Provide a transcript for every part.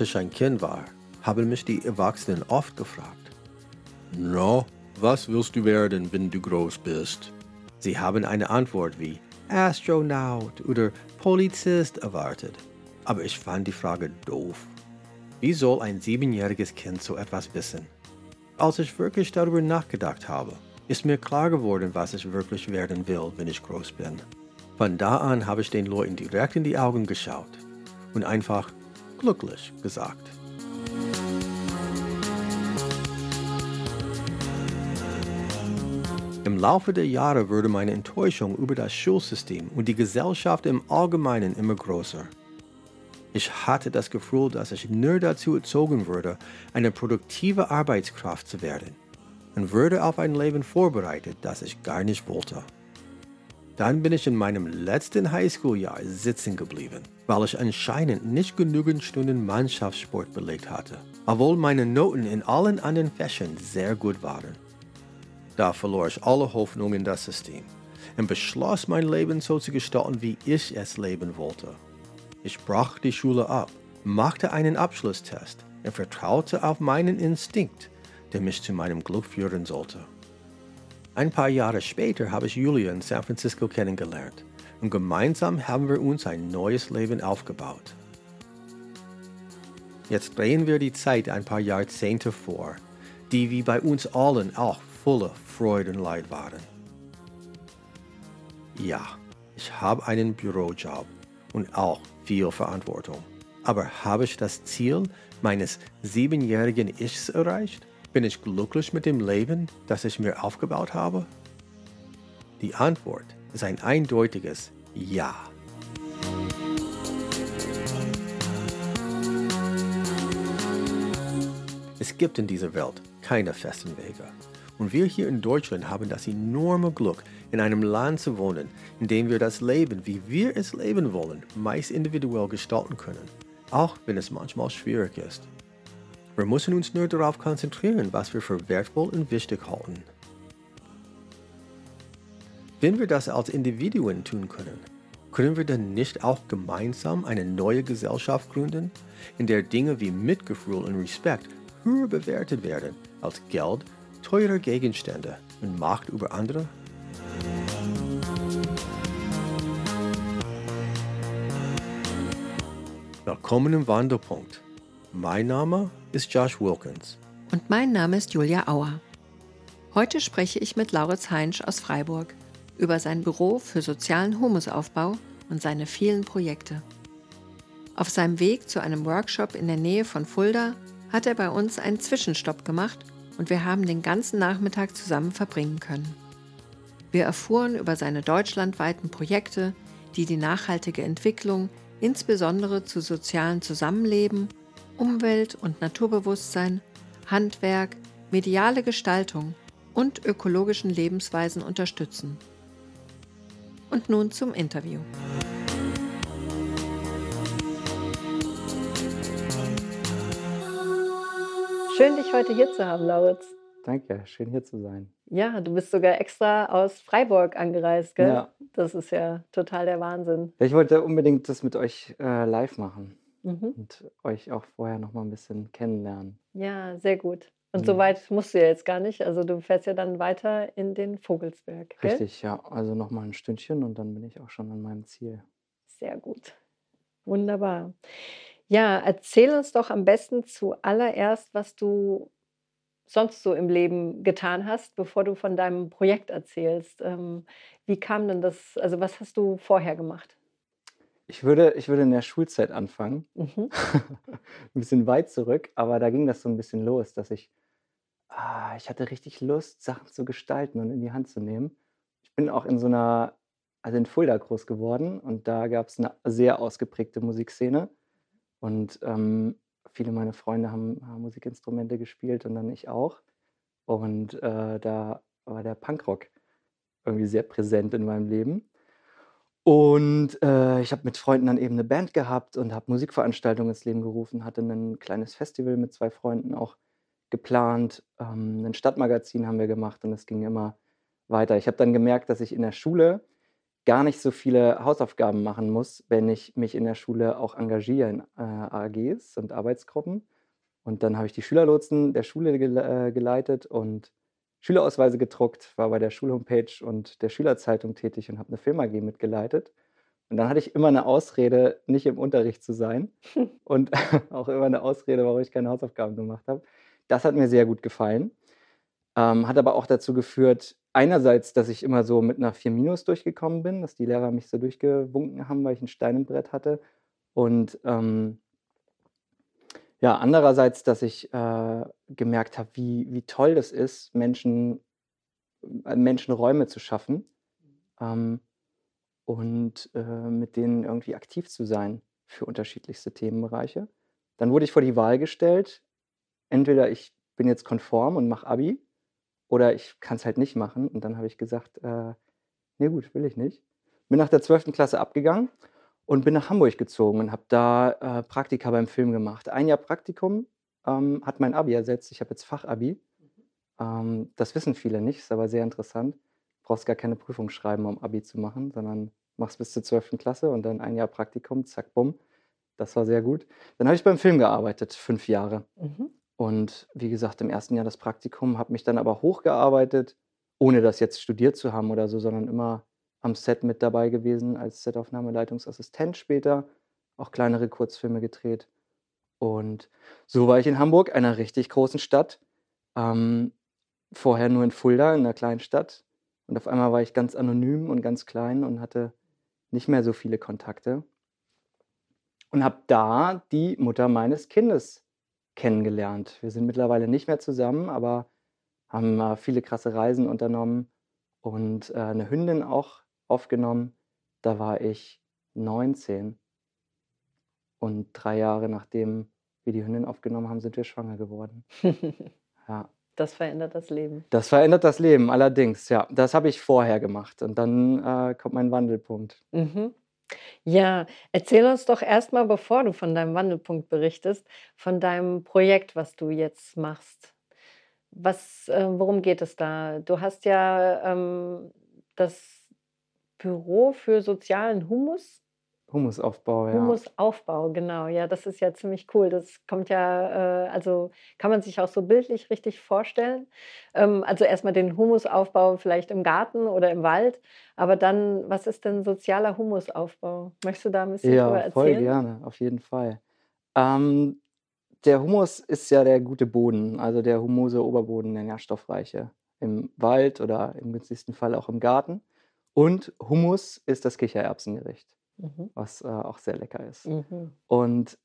Als ich ein Kind war, haben mich die Erwachsenen oft gefragt, No, was willst du werden, wenn du groß bist? Sie haben eine Antwort wie Astronaut oder Polizist erwartet. Aber ich fand die Frage doof. Wie soll ein siebenjähriges Kind so etwas wissen? Als ich wirklich darüber nachgedacht habe, ist mir klar geworden, was ich wirklich werden will, wenn ich groß bin. Von da an habe ich den Leuten direkt in die Augen geschaut und einfach glücklich gesagt. Im Laufe der Jahre wurde meine Enttäuschung über das Schulsystem und die Gesellschaft im Allgemeinen immer größer. Ich hatte das Gefühl, dass ich nur dazu erzogen wurde, eine produktive Arbeitskraft zu werden und wurde auf ein Leben vorbereitet, das ich gar nicht wollte. Dann bin ich in meinem letzten Highschool-Jahr sitzen geblieben, weil ich anscheinend nicht genügend Stunden Mannschaftssport belegt hatte, obwohl meine Noten in allen anderen Fächern sehr gut waren. Da verlor ich alle Hoffnung in das System und beschloss, mein Leben so zu gestalten, wie ich es leben wollte. Ich brach die Schule ab, machte einen Abschlusstest und vertraute auf meinen Instinkt, der mich zu meinem Glück führen sollte. Ein paar Jahre später habe ich Julia in San Francisco kennengelernt und gemeinsam haben wir uns ein neues Leben aufgebaut. Jetzt drehen wir die Zeit ein paar Jahrzehnte vor, die wie bei uns allen auch voller Freude und Leid waren. Ja, ich habe einen Bürojob und auch viel Verantwortung. Aber habe ich das Ziel meines siebenjährigen Ichs erreicht? Bin ich glücklich mit dem Leben, das ich mir aufgebaut habe? Die Antwort ist ein eindeutiges Ja. Es gibt in dieser Welt keine festen Wege. Und wir hier in Deutschland haben das enorme Glück, in einem Land zu wohnen, in dem wir das Leben, wie wir es leben wollen, meist individuell gestalten können, auch wenn es manchmal schwierig ist. Wir müssen uns nur darauf konzentrieren, was wir für wertvoll und wichtig halten. Wenn wir das als Individuen tun können, können wir dann nicht auch gemeinsam eine neue Gesellschaft gründen, in der Dinge wie Mitgefühl und Respekt höher bewertet werden als Geld, teure Gegenstände und Macht über andere? Willkommen im Wandelpunkt. Mein Name ist Josh Wilkins. Und mein Name ist Julia Auer. Heute spreche ich mit Lauritz Heinsch aus Freiburg über sein Büro für sozialen Humusaufbau und seine vielen Projekte. Auf seinem Weg zu einem Workshop in der Nähe von Fulda hat er bei uns einen Zwischenstopp gemacht und wir haben den ganzen Nachmittag zusammen verbringen können. Wir erfuhren über seine deutschlandweiten Projekte, die die nachhaltige Entwicklung insbesondere zu sozialen Zusammenleben, Umwelt- und Naturbewusstsein, Handwerk, mediale Gestaltung und ökologischen Lebensweisen unterstützen. Und nun zum Interview. Schön, dich heute hier zu haben, Lauritz. Danke, schön hier zu sein. Ja, du bist sogar extra aus Freiburg angereist, gell? Ja. Das ist ja total der Wahnsinn. Ich wollte unbedingt das mit euch äh, live machen mhm. und euch auch vorher noch mal ein bisschen kennenlernen. Ja, sehr gut. Und mhm. so weit musst du ja jetzt gar nicht. Also du fährst ja dann weiter in den Vogelsberg. Gell? Richtig, ja. Also noch mal ein Stündchen und dann bin ich auch schon an meinem Ziel. Sehr gut. Wunderbar. Ja, erzähl uns doch am besten zuallererst, was du sonst so im Leben getan hast, bevor du von deinem Projekt erzählst. Ähm, wie kam denn das, also was hast du vorher gemacht? Ich würde, ich würde in der Schulzeit anfangen. Mhm. ein bisschen weit zurück, aber da ging das so ein bisschen los, dass ich, ah, ich hatte richtig Lust, Sachen zu gestalten und in die Hand zu nehmen. Ich bin auch in so einer, also in Fulda groß geworden und da gab es eine sehr ausgeprägte Musikszene. Und ähm, viele meiner Freunde haben, haben, Musikinstrumente gespielt und dann ich auch. Und äh, da war der Punkrock irgendwie sehr präsent in meinem Leben. Und äh, ich habe mit Freunden dann eben eine Band gehabt und habe Musikveranstaltungen ins Leben gerufen, hatte ein kleines Festival mit zwei Freunden auch geplant. Ähm, ein Stadtmagazin haben wir gemacht und es ging immer weiter. Ich habe dann gemerkt, dass ich in der Schule gar nicht so viele Hausaufgaben machen muss, wenn ich mich in der Schule auch engagiere in äh, AGs und Arbeitsgruppen. Und dann habe ich die Schülerlotsen der Schule äh, geleitet und Schülerausweise gedruckt, war bei der Schulhomepage und der Schülerzeitung tätig und habe eine Film AG mitgeleitet. Und dann hatte ich immer eine Ausrede, nicht im Unterricht zu sein und auch immer eine Ausrede, warum ich keine Hausaufgaben gemacht habe. Das hat mir sehr gut gefallen. Ähm, hat aber auch dazu geführt, einerseits, dass ich immer so mit einer 4 Minus durchgekommen bin, dass die Lehrer mich so durchgewunken haben, weil ich ein Stein im Brett hatte. Und ähm, ja, andererseits, dass ich äh, gemerkt habe, wie, wie toll das ist, Menschen, äh, Menschen Räume zu schaffen ähm, und äh, mit denen irgendwie aktiv zu sein für unterschiedlichste Themenbereiche. Dann wurde ich vor die Wahl gestellt, entweder ich bin jetzt konform und mache Abi oder ich kann es halt nicht machen. Und dann habe ich gesagt, äh, nee gut, will ich nicht. Bin nach der 12. Klasse abgegangen und bin nach Hamburg gezogen und habe da äh, Praktika beim Film gemacht. Ein Jahr Praktikum ähm, hat mein Abi ersetzt. Ich habe jetzt Fachabi. Ähm, das wissen viele nicht, ist aber sehr interessant. Du brauchst gar keine Prüfung schreiben, um Abi zu machen, sondern machst bis zur 12. Klasse und dann ein Jahr Praktikum, zack, bumm. Das war sehr gut. Dann habe ich beim Film gearbeitet, fünf Jahre. Mhm. Und wie gesagt, im ersten Jahr das Praktikum, habe mich dann aber hochgearbeitet, ohne das jetzt studiert zu haben oder so, sondern immer am Set mit dabei gewesen als Setaufnahmeleitungsassistent später, auch kleinere Kurzfilme gedreht. Und so war ich in Hamburg, einer richtig großen Stadt. Ähm, vorher nur in Fulda, in einer kleinen Stadt. Und auf einmal war ich ganz anonym und ganz klein und hatte nicht mehr so viele Kontakte. Und habe da die Mutter meines Kindes kennengelernt. Wir sind mittlerweile nicht mehr zusammen, aber haben äh, viele krasse Reisen unternommen und äh, eine Hündin auch aufgenommen. Da war ich 19. Und drei Jahre nachdem wir die Hündin aufgenommen haben, sind wir schwanger geworden. ja. Das verändert das Leben. Das verändert das Leben, allerdings, ja. Das habe ich vorher gemacht. Und dann äh, kommt mein Wandelpunkt. Mhm. Ja, erzähl uns doch erstmal, bevor du von deinem Wandelpunkt berichtest, von deinem Projekt, was du jetzt machst. Was, äh, worum geht es da? Du hast ja ähm, das Büro für sozialen Humus. Humusaufbau, ja. Humusaufbau, genau. Ja, das ist ja ziemlich cool. Das kommt ja, äh, also kann man sich auch so bildlich richtig vorstellen. Ähm, also erstmal den Humusaufbau vielleicht im Garten oder im Wald, aber dann, was ist denn sozialer Humusaufbau? Möchtest du da ein bisschen ja, drüber erzählen? voll gerne, auf jeden Fall. Ähm, der Humus ist ja der gute Boden, also der humose Oberboden, der nährstoffreiche im Wald oder im günstigsten Fall auch im Garten. Und Hummus ist das Kichererbsengericht, mhm. was äh, auch sehr lecker ist. Mhm. Und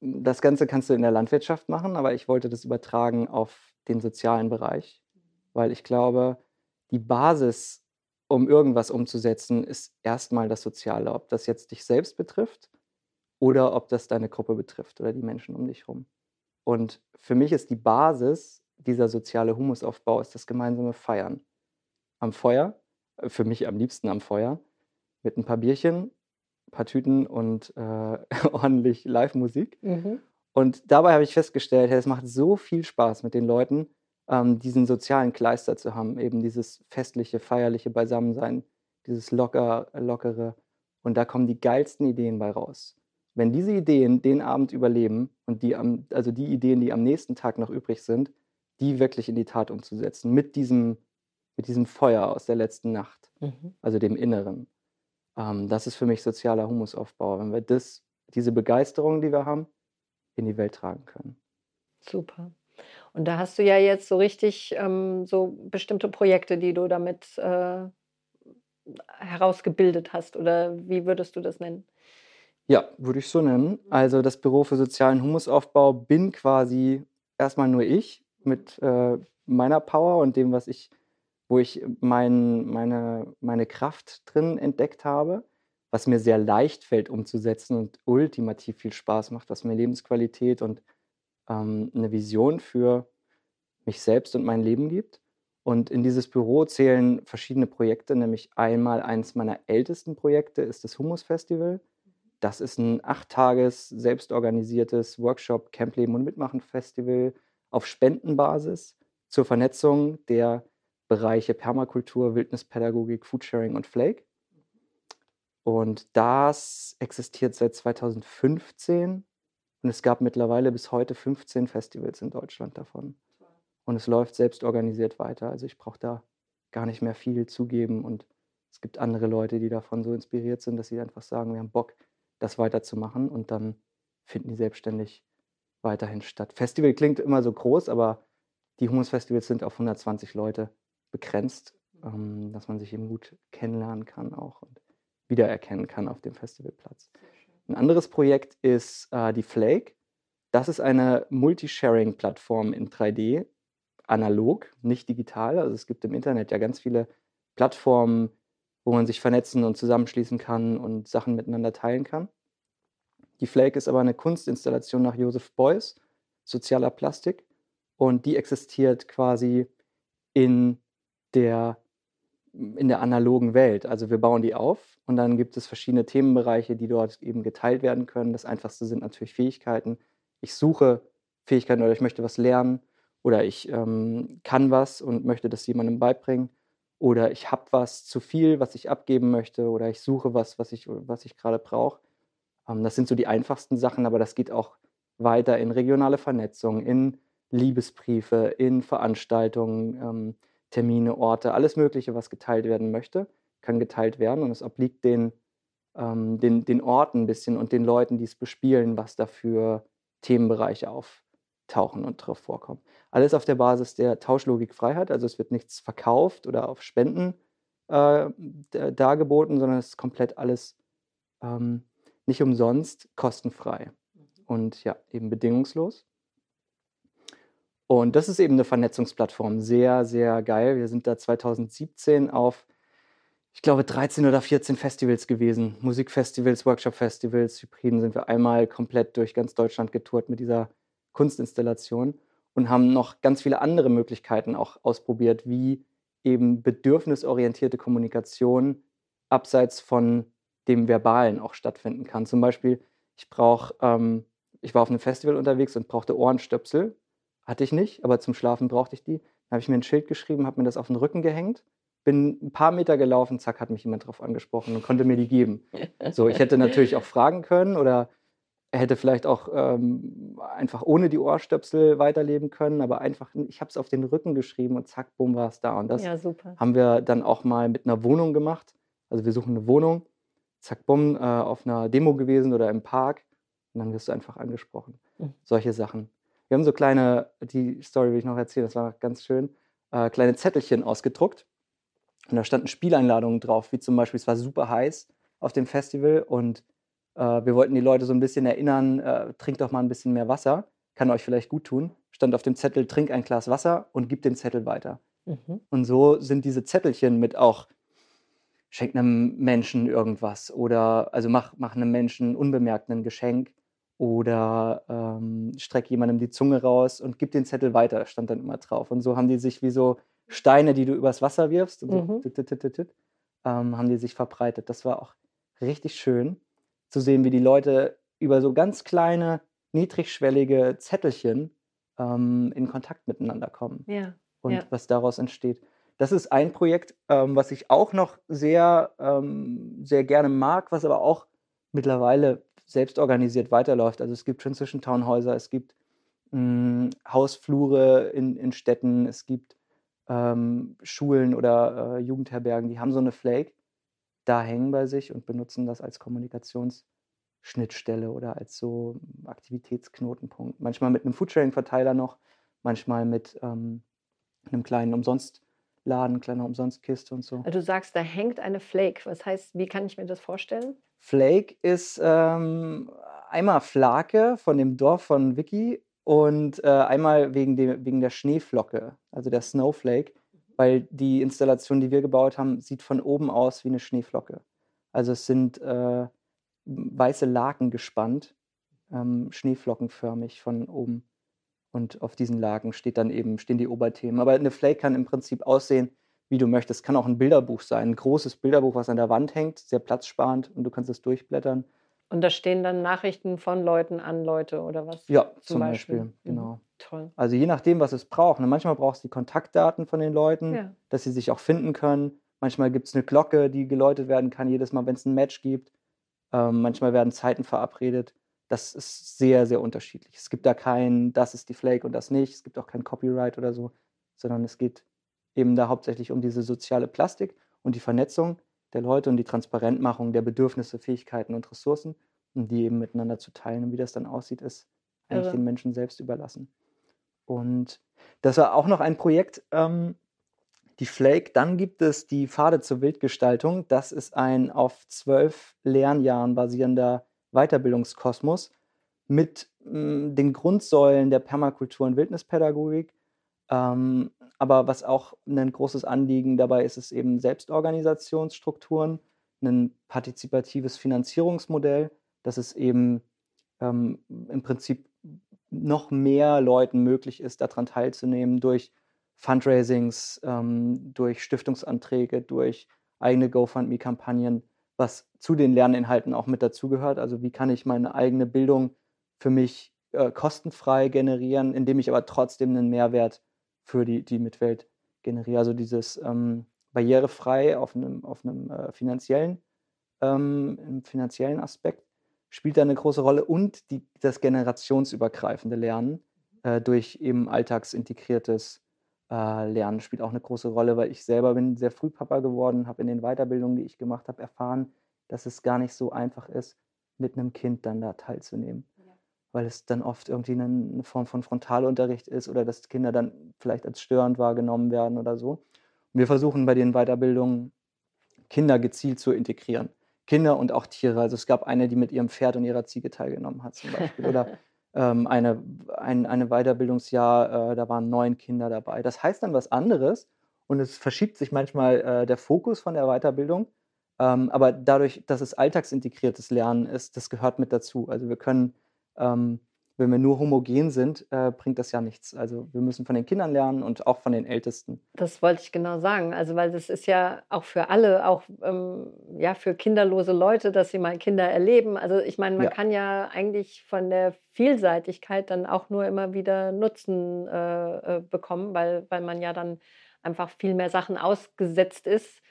das Ganze kannst du in der Landwirtschaft machen, aber ich wollte das übertragen auf den sozialen Bereich, weil ich glaube, die Basis, um irgendwas umzusetzen, ist erstmal das Soziale. Ob das jetzt dich selbst betrifft oder ob das deine Gruppe betrifft oder die Menschen um dich herum. Und für mich ist die Basis dieser soziale Humusaufbau ist das gemeinsame Feiern. Am Feuer für mich am liebsten am Feuer, mit ein paar Bierchen, ein paar Tüten und äh, ordentlich Live-Musik. Mhm. Und dabei habe ich festgestellt, hey, es macht so viel Spaß mit den Leuten, ähm, diesen sozialen Kleister zu haben, eben dieses festliche, feierliche Beisammensein, dieses locker, lockere. Und da kommen die geilsten Ideen bei raus. Wenn diese Ideen den Abend überleben und die am, also die Ideen, die am nächsten Tag noch übrig sind, die wirklich in die Tat umzusetzen, mit diesem mit diesem Feuer aus der letzten Nacht, mhm. also dem Inneren. Ähm, das ist für mich sozialer Humusaufbau, wenn wir das, diese Begeisterung, die wir haben, in die Welt tragen können. Super. Und da hast du ja jetzt so richtig ähm, so bestimmte Projekte, die du damit äh, herausgebildet hast. Oder wie würdest du das nennen? Ja, würde ich so nennen. Also das Büro für sozialen Humusaufbau bin quasi erstmal nur ich mit äh, meiner Power und dem, was ich wo ich mein, meine, meine Kraft drin entdeckt habe, was mir sehr leicht fällt umzusetzen und ultimativ viel Spaß macht, was mir Lebensqualität und ähm, eine Vision für mich selbst und mein Leben gibt. Und in dieses Büro zählen verschiedene Projekte, nämlich einmal eines meiner ältesten Projekte ist das Humus Festival. Das ist ein acht Tages selbstorganisiertes Workshop, Campleben und Mitmachen Festival auf Spendenbasis zur Vernetzung der Bereiche Permakultur, Wildnispädagogik, Foodsharing und Flake. Und das existiert seit 2015 und es gab mittlerweile bis heute 15 Festivals in Deutschland davon. Und es läuft selbst organisiert weiter. Also ich brauche da gar nicht mehr viel zugeben. Und es gibt andere Leute, die davon so inspiriert sind, dass sie einfach sagen, wir haben Bock, das weiterzumachen. Und dann finden die selbstständig weiterhin statt. Festival klingt immer so groß, aber die Humus-Festivals sind auf 120 Leute begrenzt, ähm, dass man sich eben gut kennenlernen kann auch und wiedererkennen kann auf dem Festivalplatz. Ein anderes Projekt ist äh, die Flake. Das ist eine Multisharing-Plattform in 3D, analog, nicht digital. Also es gibt im Internet ja ganz viele Plattformen, wo man sich vernetzen und zusammenschließen kann und Sachen miteinander teilen kann. Die Flake ist aber eine Kunstinstallation nach Joseph Beuys, sozialer Plastik, und die existiert quasi in der, in der analogen Welt. Also wir bauen die auf und dann gibt es verschiedene Themenbereiche, die dort eben geteilt werden können. Das einfachste sind natürlich Fähigkeiten. Ich suche Fähigkeiten oder ich möchte was lernen oder ich ähm, kann was und möchte das jemandem beibringen oder ich habe was zu viel, was ich abgeben möchte oder ich suche was, was ich, was ich gerade brauche. Ähm, das sind so die einfachsten Sachen, aber das geht auch weiter in regionale Vernetzung, in Liebesbriefe, in Veranstaltungen, ähm, Termine, Orte, alles Mögliche, was geteilt werden möchte, kann geteilt werden und es obliegt den, ähm, den, den Orten ein bisschen und den Leuten, die es bespielen, was dafür Themenbereiche auftauchen und drauf vorkommen. Alles auf der Basis der Tauschlogik Freiheit, also es wird nichts verkauft oder auf Spenden äh, dargeboten, sondern es ist komplett alles ähm, nicht umsonst, kostenfrei mhm. und ja, eben bedingungslos. Und das ist eben eine Vernetzungsplattform. Sehr, sehr geil. Wir sind da 2017 auf, ich glaube, 13 oder 14 Festivals gewesen. Musikfestivals, Workshop-Festivals, Hybriden sind wir einmal komplett durch ganz Deutschland getourt mit dieser Kunstinstallation und haben noch ganz viele andere Möglichkeiten auch ausprobiert, wie eben bedürfnisorientierte Kommunikation abseits von dem Verbalen auch stattfinden kann. Zum Beispiel, ich brauche, ähm, ich war auf einem Festival unterwegs und brauchte Ohrenstöpsel hatte ich nicht, aber zum Schlafen brauchte ich die. Dann habe ich mir ein Schild geschrieben, habe mir das auf den Rücken gehängt, bin ein paar Meter gelaufen, zack, hat mich jemand darauf angesprochen und konnte mir die geben. So, ich hätte natürlich auch fragen können oder er hätte vielleicht auch ähm, einfach ohne die Ohrstöpsel weiterleben können, aber einfach, ich habe es auf den Rücken geschrieben und zack, bumm, war es da. Und das ja, haben wir dann auch mal mit einer Wohnung gemacht. Also wir suchen eine Wohnung, zack, bumm, äh, auf einer Demo gewesen oder im Park und dann wirst du einfach angesprochen. Mhm. Solche Sachen. Wir haben so kleine, die Story will ich noch erzählen, das war ganz schön, äh, kleine Zettelchen ausgedruckt. Und da standen Spieleinladungen drauf, wie zum Beispiel, es war super heiß auf dem Festival und äh, wir wollten die Leute so ein bisschen erinnern, äh, trinkt doch mal ein bisschen mehr Wasser, kann euch vielleicht gut tun. Stand auf dem Zettel, trink ein Glas Wasser und gib den Zettel weiter. Mhm. Und so sind diese Zettelchen mit auch, schenk einem Menschen irgendwas oder also mach, mach einem Menschen unbemerkt ein Geschenk oder ähm, streck jemandem die Zunge raus und gib den Zettel weiter, stand dann immer drauf. Und so haben die sich wie so Steine, die du übers Wasser wirfst, und so, mhm. tit, tit, tit, ähm, haben die sich verbreitet. Das war auch richtig schön zu sehen, wie die Leute über so ganz kleine, niedrigschwellige Zettelchen ähm, in Kontakt miteinander kommen ja. und ja. was daraus entsteht. Das ist ein Projekt, ähm, was ich auch noch sehr, ähm, sehr gerne mag, was aber auch mittlerweile selbst organisiert weiterläuft. Also es gibt Transition Townhäuser, es gibt mh, hm, Hausflure in, in Städten, es gibt ähm, Schulen oder äh, Jugendherbergen, die haben so eine Flake da hängen bei sich und benutzen das als Kommunikationsschnittstelle oder als so Aktivitätsknotenpunkt. Manchmal mit einem Foodsharing-Verteiler noch, manchmal mit ähm, einem kleinen Umsonstladen, kleiner Umsonstkiste und so. Also du sagst, da hängt eine Flake. Was heißt, wie kann ich mir das vorstellen? Flake ist ähm, einmal Flake von dem Dorf von Vicky und äh, einmal wegen, dem, wegen der Schneeflocke, also der Snowflake, weil die Installation, die wir gebaut haben, sieht von oben aus wie eine Schneeflocke. Also es sind äh, weiße Laken gespannt, ähm, schneeflockenförmig von oben. Und auf diesen Laken steht dann eben, stehen die Oberthemen. Aber eine Flake kann im Prinzip aussehen wie du möchtest. Kann auch ein Bilderbuch sein, ein großes Bilderbuch, was an der Wand hängt, sehr platzsparend und du kannst es durchblättern. Und da stehen dann Nachrichten von Leuten an Leute oder was? Ja, zum, zum Beispiel. Beispiel. Mhm. Genau. Toll. Also je nachdem, was es braucht. Und ne, manchmal brauchst du die Kontaktdaten von den Leuten, ja. dass sie sich auch finden können. Manchmal gibt es eine Glocke, die geläutet werden kann, jedes Mal, wenn es ein Match gibt. Ähm, manchmal werden Zeiten verabredet. Das ist sehr, sehr unterschiedlich. Es gibt da kein, das ist die Flake und das nicht. Es gibt auch kein Copyright oder so, sondern es geht eben da hauptsächlich um diese soziale Plastik und die Vernetzung der Leute und die Transparentmachung der Bedürfnisse, Fähigkeiten und Ressourcen, um die eben miteinander zu teilen. Und wie das dann aussieht, ist eigentlich Irre. den Menschen selbst überlassen. Und das war auch noch ein Projekt, ähm, die Flake. Dann gibt es die Pfade zur Wildgestaltung. Das ist ein auf zwölf Lernjahren basierender Weiterbildungskosmos mit mh, den Grundsäulen der Permakultur und Wildnispädagogik. Ähm, aber was auch ein großes Anliegen dabei ist, ist eben Selbstorganisationsstrukturen, ein partizipatives Finanzierungsmodell, dass es eben ähm, im Prinzip noch mehr Leuten möglich ist, daran teilzunehmen durch Fundraisings, ähm, durch Stiftungsanträge, durch eigene GoFundMe-Kampagnen, was zu den Lerninhalten auch mit dazugehört. Also wie kann ich meine eigene Bildung für mich äh, kostenfrei generieren, indem ich aber trotzdem einen Mehrwert für die, die Mitwelt generiere. Also dieses ähm, barrierefrei auf einem, auf einem äh, finanziellen, ähm, finanziellen Aspekt spielt da eine große Rolle und die, das generationsübergreifende Lernen äh, durch eben alltagsintegriertes äh, Lernen spielt auch eine große Rolle, weil ich selber bin sehr früh Papa geworden, habe in den Weiterbildungen, die ich gemacht habe, erfahren, dass es gar nicht so einfach ist, mit einem Kind dann da teilzunehmen. Weil es dann oft irgendwie eine, eine Form von Frontalunterricht ist oder dass Kinder dann vielleicht als störend wahrgenommen werden oder so. Und wir versuchen bei den Weiterbildungen Kinder gezielt zu integrieren. Kinder und auch Tiere. Also es gab eine, die mit ihrem Pferd und ihrer Ziege teilgenommen hat zum Beispiel. Oder ähm, eine, ein eine Weiterbildungsjahr, äh, da waren neun Kinder dabei. Das heißt dann was anderes und es verschiebt sich manchmal äh, der Fokus von der Weiterbildung. Ähm, aber dadurch, dass es alltagsintegriertes Lernen ist, das gehört mit dazu. Also wir können, ähm, wenn wir nur homogen sind, äh, bringt das ja nichts. Also wir müssen von den Kindern lernen und auch von den Ältesten. Das wollte ich genau sagen. Also, weil das ist ja auch für alle, auch ähm, ja, für kinderlose Leute, dass sie mal Kinder erleben. Also, ich meine, man Ja. kann ja eigentlich von der Vielseitigkeit dann auch nur immer wieder Nutzen äh, äh, bekommen, weil, weil man ja dann einfach viel mehr Sachen ausgesetzt ist,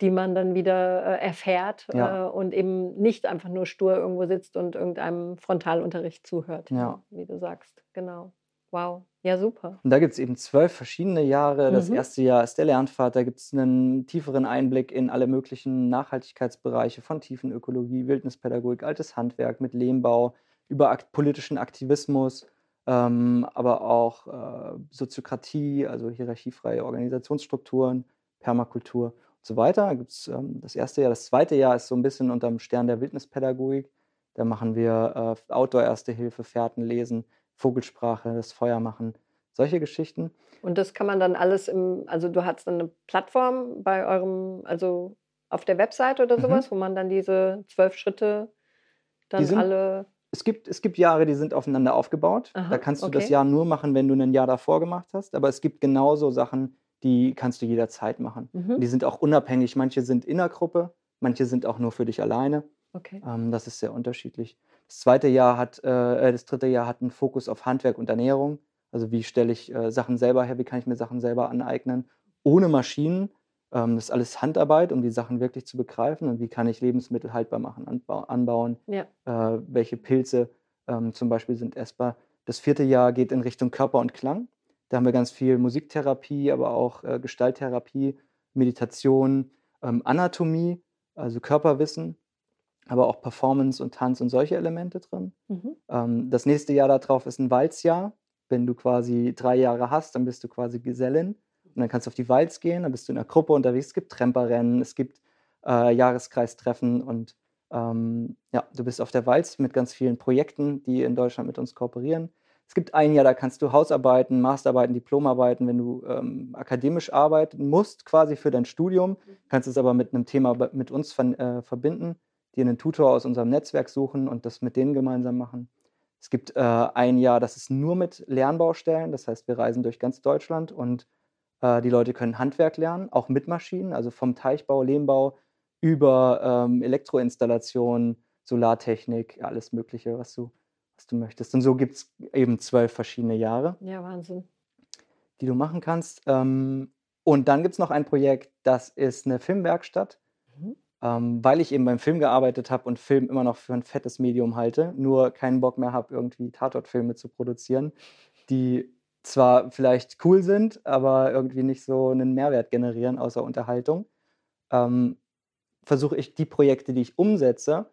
die man dann wieder äh, erfährt Ja. äh, und eben nicht einfach nur stur irgendwo sitzt und irgendeinem Frontalunterricht zuhört, Ja. wie du sagst. Genau. Wow. Ja, super. Und da gibt es eben zwölf verschiedene Jahre. Das Mhm. erste Jahr ist der Lernpfad. Da gibt es einen tieferen Einblick in alle möglichen Nachhaltigkeitsbereiche von Tiefenökologie, Wildnispädagogik, altes Handwerk mit Lehmbau, über akt politischen Aktivismus, ähm, aber auch äh, Soziokratie, also hierarchiefreie Organisationsstrukturen, Permakultur so weiter. Da gibt es ähm, das erste Jahr. Das zweite Jahr ist so ein bisschen unterm Stern der Wildnispädagogik. Da machen wir äh, Outdoor-Erste Hilfe, Fährten lesen, Vogelsprache, das Feuer machen, solche Geschichten. Und das kann man dann alles im, also du hast dann eine Plattform bei eurem, also auf der Website oder Mhm. sowas, wo man dann diese zwölf Schritte dann sind- alle. Es gibt, es gibt Jahre, die sind aufeinander aufgebaut. Aha, da kannst du das okay. Jahr nur machen, wenn du ein Jahr davor gemacht hast. Aber es gibt genauso Sachen, die kannst du jederzeit machen. Mhm. Die sind auch unabhängig. Manche sind in der Gruppe, manche sind auch nur für dich alleine. Okay. Ähm, das ist sehr unterschiedlich. Das zweite Jahr hat, äh, äh, das dritte Jahr hat einen Fokus auf Handwerk und Ernährung. Also wie stelle ich äh, Sachen selber her, wie kann ich mir Sachen selber aneignen, ohne Maschinen. Ähm, das ist alles Handarbeit, um die Sachen wirklich zu begreifen. Und wie kann ich Lebensmittel haltbar machen, anbau anbauen, Ja. äh, welche Pilze ähm, zum Beispiel sind essbar. Das vierte Jahr geht in Richtung Körper und Klang. Da haben wir ganz viel Musiktherapie, aber auch äh, Gestalttherapie, Meditation, ähm, Anatomie, also Körperwissen, aber auch Performance und Tanz und solche Elemente drin. Mhm. Ähm, das nächste Jahr darauf ist ein Walzjahr. Wenn du quasi drei Jahre hast, dann bist du quasi Gesellin. Und dann kannst du auf die Walz gehen, dann bist du in der Gruppe unterwegs. Es gibt Tremperrennen, es gibt äh, Jahreskreistreffen und ähm, ja, du bist auf der Walz mit ganz vielen Projekten, die in Deutschland mit uns kooperieren. Es gibt ein Jahr, da kannst du Hausarbeiten, Masterarbeiten, Diplomarbeiten, wenn du ähm, akademisch arbeiten musst, quasi für dein Studium, kannst es aber mit einem Thema mit uns ver äh, verbinden, dir einen Tutor aus unserem Netzwerk suchen und das mit denen gemeinsam machen. Es gibt äh, ein Jahr, das ist nur mit Lernbaustellen, das heißt, wir reisen durch ganz Deutschland und äh, die Leute können Handwerk lernen, auch mit Maschinen, also vom Teichbau, Lehmbau über ähm, Elektroinstallation, Solartechnik, alles Mögliche, was du, was du möchtest. Und so gibt es eben zwölf verschiedene Jahre, Ja, Wahnsinn. die du machen kannst. Ähm, Und dann gibt es noch ein Projekt, das ist eine Filmwerkstatt, mhm. ähm, weil ich eben beim Film gearbeitet habe und Film immer noch für ein fettes Medium halte, nur keinen Bock mehr habe, irgendwie Tatortfilme zu produzieren, die zwar vielleicht cool sind, aber irgendwie nicht so einen Mehrwert generieren außer Unterhaltung. Ähm, versuche ich die Projekte, die ich umsetze,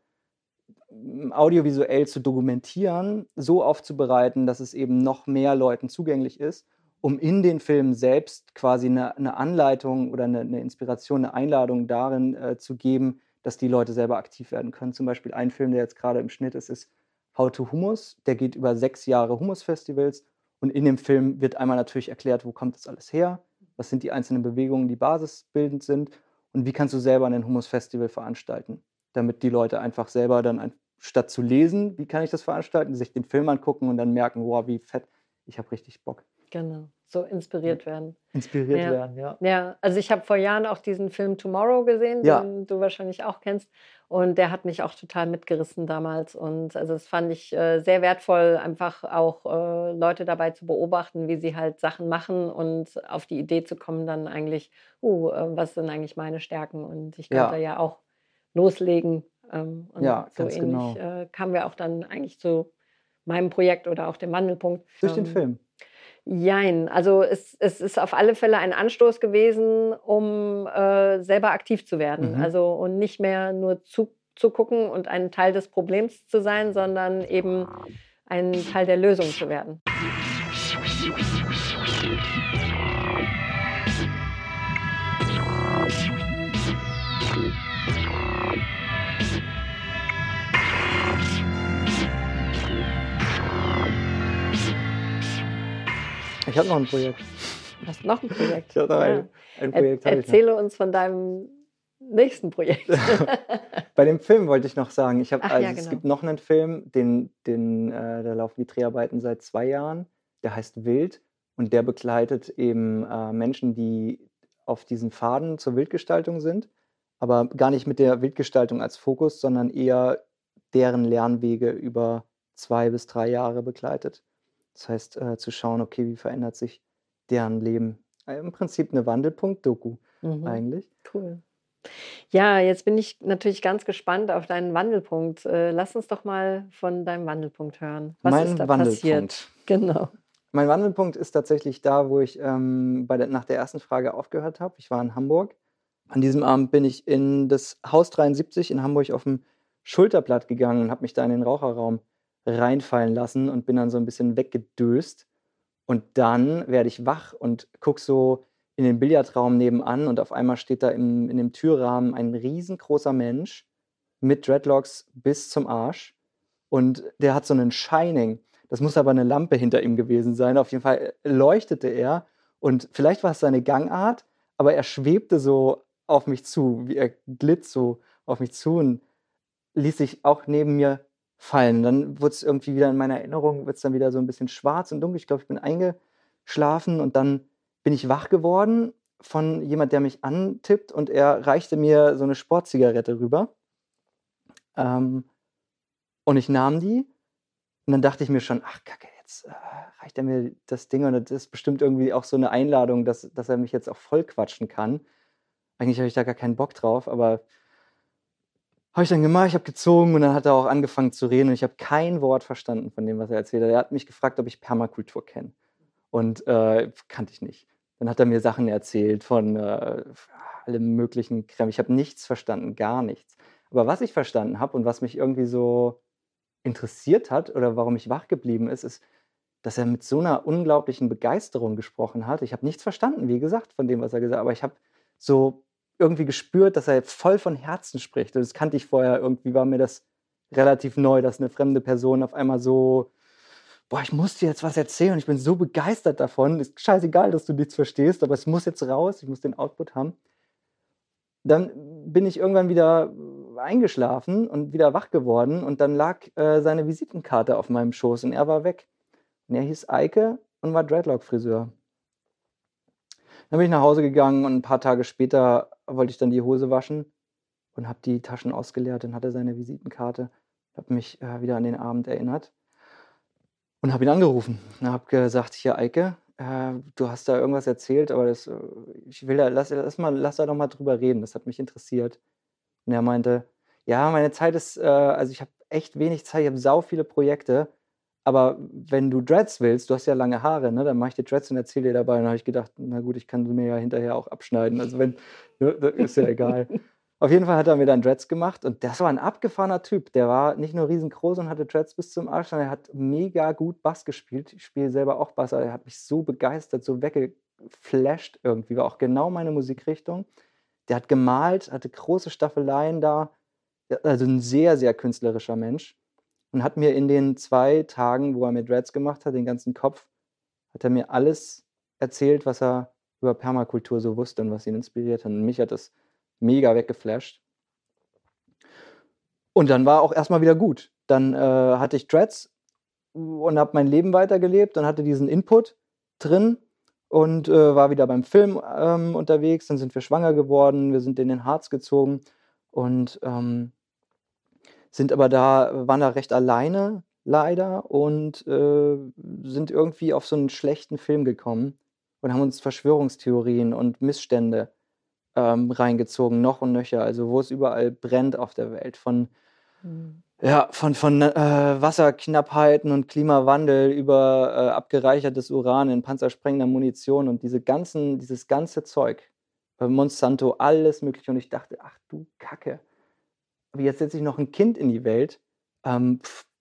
audiovisuell zu dokumentieren, so aufzubereiten, dass es eben noch mehr Leuten zugänglich ist, um in den Filmen selbst quasi eine, eine Anleitung oder eine, eine, Inspiration, eine Einladung darin äh, zu geben, dass die Leute selber aktiv werden können. Zum Beispiel ein Film, der jetzt gerade im Schnitt ist, ist How to Hummus. Der geht über sechs Jahre Hummus-Festivals und in dem Film wird einmal natürlich erklärt, wo kommt das alles her, was sind die einzelnen Bewegungen, die basisbildend sind und wie kannst du selber ein Hummus-Festival veranstalten, damit die Leute einfach selber dann statt zu lesen, wie kann ich das veranstalten, sich den Film angucken und dann merken, wow, wie fett, ich habe richtig Bock. Genau, so inspiriert werden. Inspiriert ja. werden, ja. Ja, also ich habe vor Jahren auch diesen Film Tomorrow gesehen, ja. den du wahrscheinlich auch kennst. Und der hat mich auch total mitgerissen damals. Und also das fand ich äh, sehr wertvoll, einfach auch äh, Leute dabei zu beobachten, wie sie halt Sachen machen und auf die Idee zu kommen, dann eigentlich, uh, äh, was sind eigentlich meine Stärken? Und ich könnte ja, ja auch loslegen ähm, und ja, so ganz ähnlich genau. äh, kamen wir auch dann eigentlich zu meinem Projekt oder auch dem Wandelpunkt. Durch den ähm, Film. Jein, also es, es ist auf alle Fälle ein Anstoß gewesen, um äh, selber aktiv zu werden. Mhm. Also und nicht mehr nur zu, zu gucken und ein Teil des Problems zu sein, sondern eben ein Teil der Lösung zu werden. Ich habe noch ein Projekt. Du hast noch ein Projekt. Ich habe noch ein, ein Projekt. Er, erzähle uns von deinem nächsten Projekt. Bei dem Film wollte ich noch sagen, ich habe also ja, es genau. gibt noch einen Film, den, den äh, da laufen die Dreharbeiten seit zwei Jahren. Der heißt Wild und der begleitet eben äh, Menschen, die auf diesen Faden zur Wildgestaltung sind, aber gar nicht mit der Wildgestaltung als Fokus, sondern eher deren Lernwege über zwei bis drei Jahre begleitet. Das heißt, äh, zu schauen, okay, wie verändert sich deren Leben? Äh, Im Prinzip eine Wandelpunkt-Doku Mhm. eigentlich. Cool. Ja, jetzt bin ich natürlich ganz gespannt auf deinen Wandelpunkt. Äh, lass uns doch mal von deinem Wandelpunkt hören. Was mein ist da Wandelpunkt. passiert? Genau. Mein Wandelpunkt ist tatsächlich da, wo ich ähm, bei der, nach der ersten Frage aufgehört habe. Ich war in Hamburg. An diesem Abend bin ich in das Haus 73 in Hamburg auf dem Schulterblatt gegangen und habe mich da in den Raucherraum reinfallen lassen und bin dann so ein bisschen weggedöst. Und dann werde ich wach und gucke so in den Billardraum nebenan und auf einmal steht da im, in dem Türrahmen ein riesengroßer Mensch mit Dreadlocks bis zum Arsch. Und der hat so einen Shining. Das muss aber eine Lampe hinter ihm gewesen sein. Auf jeden Fall leuchtete er. Und vielleicht war es seine Gangart, aber er schwebte so auf mich zu, wie er glitt so auf mich zu und ließ sich auch neben mir fallen. Dann wurde es irgendwie wieder in meiner Erinnerung, wird es dann wieder so ein bisschen schwarz und dunkel. Ich glaube, ich bin eingeschlafen und dann bin ich wach geworden von jemand, der mich antippt und er reichte mir so eine Sportzigarette rüber. Ähm, und ich nahm die und dann dachte ich mir schon, ach kacke, jetzt äh, reicht er mir das Ding und das ist bestimmt irgendwie auch so eine Einladung, dass, dass er mich jetzt auch voll quatschen kann. Eigentlich habe ich da gar keinen Bock drauf, aber habe ich dann gemacht, ich habe gezogen und dann hat er auch angefangen zu reden und ich habe kein Wort verstanden von dem, was er erzählt hat. Er hat mich gefragt, ob ich Permakultur kenne und äh, kannte ich nicht. Dann hat er mir Sachen erzählt von äh, allem möglichen Kram. Ich habe nichts verstanden, gar nichts. Aber was ich verstanden habe und was mich irgendwie so interessiert hat oder warum ich wach geblieben ist, ist, dass er mit so einer unglaublichen Begeisterung gesprochen hat. Ich habe nichts verstanden, wie gesagt, von dem, was er gesagt hat, aber ich habe so irgendwie gespürt, dass er voll von Herzen spricht. Und das kannte ich vorher. Irgendwie war mir das relativ neu, dass eine fremde Person auf einmal so, boah, ich muss dir jetzt was erzählen und ich bin so begeistert davon. Ist scheißegal, dass du nichts verstehst, aber es muss jetzt raus, ich muss den Output haben. Dann bin ich irgendwann wieder eingeschlafen und wieder wach geworden und dann lag äh, seine Visitenkarte auf meinem Schoß und er war weg. Und er hieß Eike und war Dreadlock-Friseur. Dann bin ich nach Hause gegangen und ein paar Tage später wollte ich dann die Hose waschen und habe die Taschen ausgeleert und hatte seine Visitenkarte. Habe mich äh, wieder an den Abend erinnert und habe ihn angerufen. Und habe gesagt, hier Eike, äh, du hast da irgendwas erzählt, aber das, äh, ich will da, lass, lass, mal, lass da doch mal drüber reden, das hat mich interessiert. Und er meinte, ja, meine Zeit ist, äh, also ich habe echt wenig Zeit, ich habe sau viele Projekte, aber wenn du Dreads willst, du hast ja lange Haare, ne, dann mache ich dir Dreads und erzähle dir dabei. Und dann habe ich gedacht, na gut, ich kann sie mir ja hinterher auch abschneiden. Also wenn, ne, ist ja egal. Auf jeden Fall hat er mir dann Dreads gemacht und das war ein abgefahrener Typ. Der war nicht nur riesengroß und hatte Dreads bis zum Arsch, sondern er hat mega gut Bass gespielt. Ich spiele selber auch Bass, aber er hat mich so begeistert, so weggeflasht irgendwie. War auch genau meine Musikrichtung. Der hat gemalt, hatte große Staffeleien da. Also ein sehr, sehr künstlerischer Mensch. Und hat mir in den zwei Tagen, wo er mir Dreads gemacht hat, den ganzen Kopf, hat er mir alles erzählt, was er über Permakultur so wusste und was ihn inspiriert hat. Und mich hat das mega weggeflasht. Und dann war auch erstmal wieder gut. Dann äh, hatte ich Dreads und habe mein Leben weitergelebt und hatte diesen Input drin und äh, war wieder beim Film ähm, unterwegs. Dann sind wir schwanger geworden, wir sind in den Harz gezogen und ähm, sind aber da, waren da recht alleine leider und äh, sind irgendwie auf so einen schlechten Film gekommen und haben uns Verschwörungstheorien und Missstände ähm, reingezogen, noch und nöcher. Also wo es überall brennt auf der Welt. Von, mhm. ja, von, von äh, Wasserknappheiten und Klimawandel über äh, abgereichertes Uran in panzersprengender Munition und diese ganzen, dieses ganze Zeug. Bei Monsanto, alles mögliche. Und ich dachte, ach du Kacke. Aber jetzt setze ich noch ein Kind in die Welt, ähm,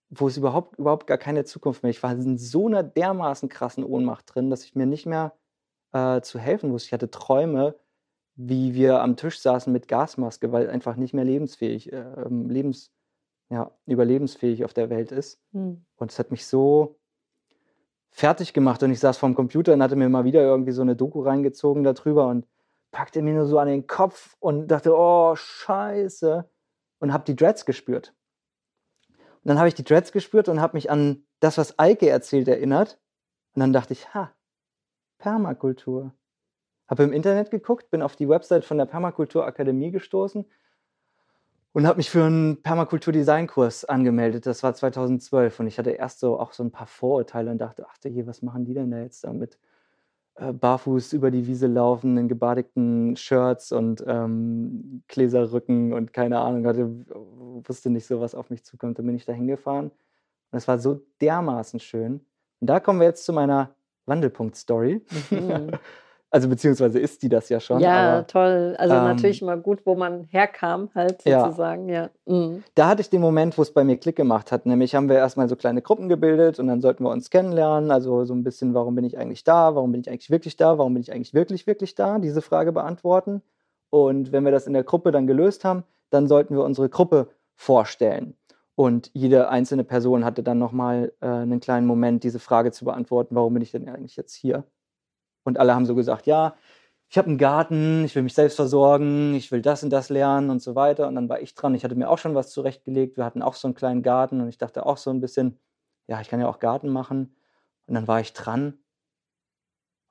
wo es überhaupt, überhaupt gar keine Zukunft mehr. Ich war in so einer dermaßen krassen Ohnmacht drin, dass ich mir nicht mehr äh, zu helfen wusste. Ich hatte Träume, wie wir am Tisch saßen mit Gasmaske, weil einfach nicht mehr lebensfähig, äh, lebens, ja, überlebensfähig auf der Welt ist. Mhm. Und es hat mich so fertig gemacht und ich saß vorm Computer und hatte mir mal wieder irgendwie so eine Doku reingezogen darüber und packte mir nur so an den Kopf und dachte, oh, scheiße. Und habe die Dreads gespürt. Und dann habe ich die Dreads gespürt und habe mich an das, was Eike erzählt, erinnert. Und dann dachte ich, ha, Permakultur. Habe im Internet geguckt, bin auf die Website von der Permakulturakademie gestoßen und habe mich für einen Permakultur-Design-Kurs angemeldet. Das war 2012 und ich hatte erst so auch so ein paar Vorurteile und dachte, ach je, was machen die denn da jetzt damit? Äh, barfuß über die Wiese laufen, in gebadigten Shirts und ähm, Gläserrücken und keine Ahnung, hatte, wusste nicht so, was auf mich zukommt. Dann bin ich da hingefahren und es war so dermaßen schön. Und da kommen wir jetzt zu meiner Wandelpunkt-Story. Mhm. Also beziehungsweise ist die das ja schon. Ja, aber, toll. Also ähm, natürlich mal gut, wo man herkam, halt sozusagen, ja. ja. Mhm. Da hatte ich den Moment, wo es bei mir Klick gemacht hat. Nämlich haben wir erstmal so kleine Gruppen gebildet und dann sollten wir uns kennenlernen. Also so ein bisschen, warum bin ich eigentlich da? Warum bin ich eigentlich wirklich da? Warum bin ich eigentlich wirklich, wirklich da? Diese Frage beantworten. Und wenn wir das in der Gruppe dann gelöst haben, dann sollten wir unsere Gruppe vorstellen. Und jede einzelne Person hatte dann nochmal äh, einen kleinen Moment, diese Frage zu beantworten, warum bin ich denn eigentlich jetzt hier? Und alle haben so gesagt, ja, ich habe einen Garten, ich will mich selbst versorgen, ich will das und das lernen und so weiter. Und dann war ich dran. Ich hatte mir auch schon was zurechtgelegt. Wir hatten auch so einen kleinen Garten und ich dachte auch so ein bisschen, ja, ich kann ja auch Garten machen. Und dann war ich dran.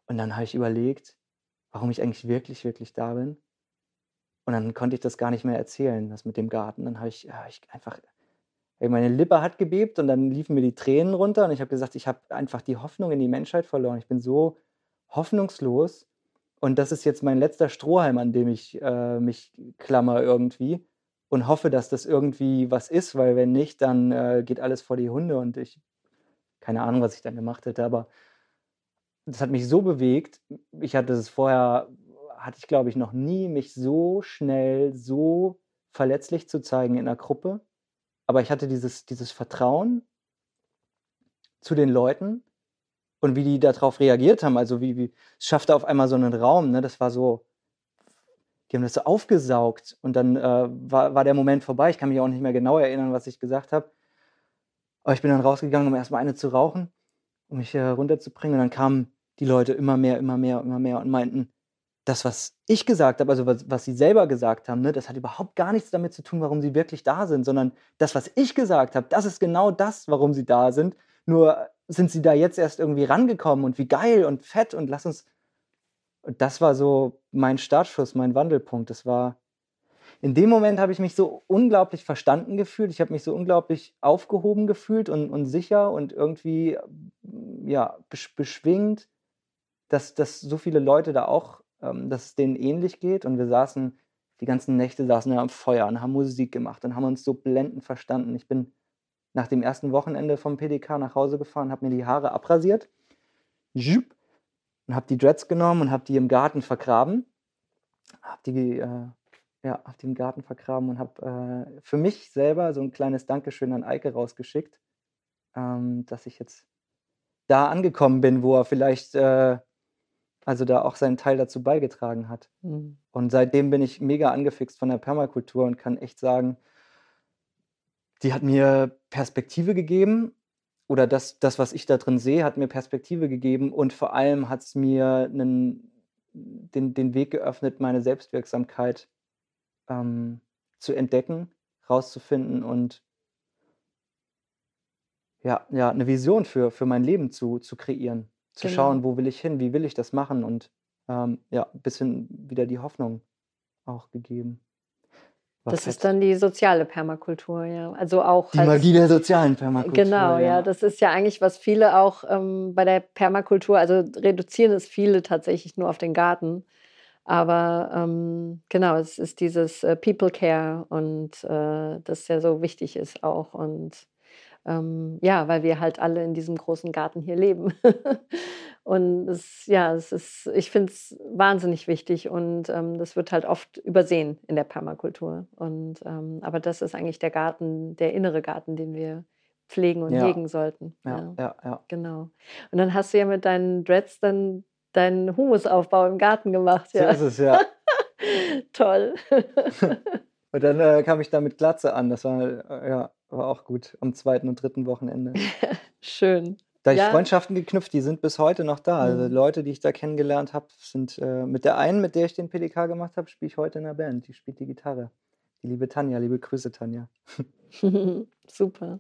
Und dann habe ich überlegt, warum ich eigentlich wirklich, wirklich da bin. Und dann konnte ich das gar nicht mehr erzählen, das mit dem Garten. Dann habe ich, ja, ich einfach, meine Lippe hat gebebt und dann liefen mir die Tränen runter und ich habe gesagt, ich habe einfach die Hoffnung in die Menschheit verloren. Ich bin so hoffnungslos. Und das ist jetzt mein letzter Strohhalm, an dem ich äh, mich klammer irgendwie und hoffe, dass das irgendwie was ist, weil wenn nicht, dann äh, geht alles vor die Hunde und ich, keine Ahnung, was ich dann gemacht hätte, aber das hat mich so bewegt. Ich hatte es vorher, hatte ich glaube ich noch nie, mich so schnell, so verletzlich zu zeigen in einer Gruppe. Aber ich hatte dieses, dieses Vertrauen zu den Leuten und wie die darauf reagiert haben. Also wie, wie es schaffte auf einmal so einen Raum. Ne? Das war so, die haben das so aufgesaugt und dann äh, war, war der Moment vorbei. Ich kann mich auch nicht mehr genau erinnern, was ich gesagt habe. Aber ich bin dann rausgegangen, um erstmal eine zu rauchen, um mich hier runterzubringen. Und dann kamen die Leute immer mehr, immer mehr, immer mehr und meinten, das, was ich gesagt habe, also was, was sie selber gesagt haben, ne, das hat überhaupt gar nichts damit zu tun, warum sie wirklich da sind, sondern das, was ich gesagt habe, das ist genau das, warum sie da sind. Nur sind sie da jetzt erst irgendwie rangekommen und wie geil und fett und lass uns. Und das war so mein Startschuss, mein Wandelpunkt. Das war. In dem Moment habe ich mich so unglaublich verstanden gefühlt. Ich habe mich so unglaublich aufgehoben gefühlt und, und sicher und irgendwie ja, beschwingt dass, dass so viele Leute da auch, ähm, dass es denen ähnlich geht. Und wir saßen, die ganzen Nächte saßen wir am Feuer und haben Musik gemacht und haben uns so blendend verstanden. Ich bin nach dem ersten Wochenende vom PDK nach Hause gefahren, habe mir die Haare abrasiert und habe die Dreads genommen und habe die im Garten vergraben. Habe die, äh, ja, hab die im Garten vergraben und habe äh, für mich selber so ein kleines Dankeschön an Eike rausgeschickt, ähm, dass ich jetzt da angekommen bin, wo er vielleicht äh, also da auch seinen Teil dazu beigetragen hat. Mhm. Und seitdem bin ich mega angefixt von der Permakultur und kann echt sagen, die hat mir Perspektive gegeben oder das, das, was ich da drin sehe, hat mir Perspektive gegeben und vor allem hat es mir einen, den, den Weg geöffnet, meine Selbstwirksamkeit ähm, zu entdecken, rauszufinden und ja, ja, eine Vision für, für mein Leben zu, zu kreieren. Zu genau. schauen, wo will ich hin, wie will ich das machen und ähm, ja, ein bisschen wieder die Hoffnung auch gegeben. Was das ist dann die soziale Permakultur, ja. Also auch die als, Magie der sozialen Permakultur. Genau, ja. ja. Das ist ja eigentlich, was viele auch ähm, bei der Permakultur, also reduzieren es viele tatsächlich nur auf den Garten. Aber ähm, genau, es ist dieses äh, People Care und äh, das ja so wichtig ist auch. Und ähm, ja, weil wir halt alle in diesem großen Garten hier leben. Und es, ja, es ist, ich finde es wahnsinnig wichtig und ähm, das wird halt oft übersehen in der Permakultur. Und, ähm, aber das ist eigentlich der Garten, der innere Garten, den wir pflegen und ja. hegen sollten. Ja, ja, ja, ja. Genau. Und dann hast du ja mit deinen Dreads dann deinen Humusaufbau im Garten gemacht. Ja. So ist es, ja. Toll. und dann äh, kam ich da mit Glatze an. Das war, äh, ja, war auch gut am zweiten und dritten Wochenende. Schön. Da habe ich Freundschaften geknüpft, die sind bis heute noch da. Also mhm. Leute, die ich da kennengelernt habe, sind äh, mit der einen, mit der ich den PDK gemacht habe, spiele ich heute in der Band. Die spielt die Gitarre. Die liebe Tanja, liebe Grüße, Tanja. super.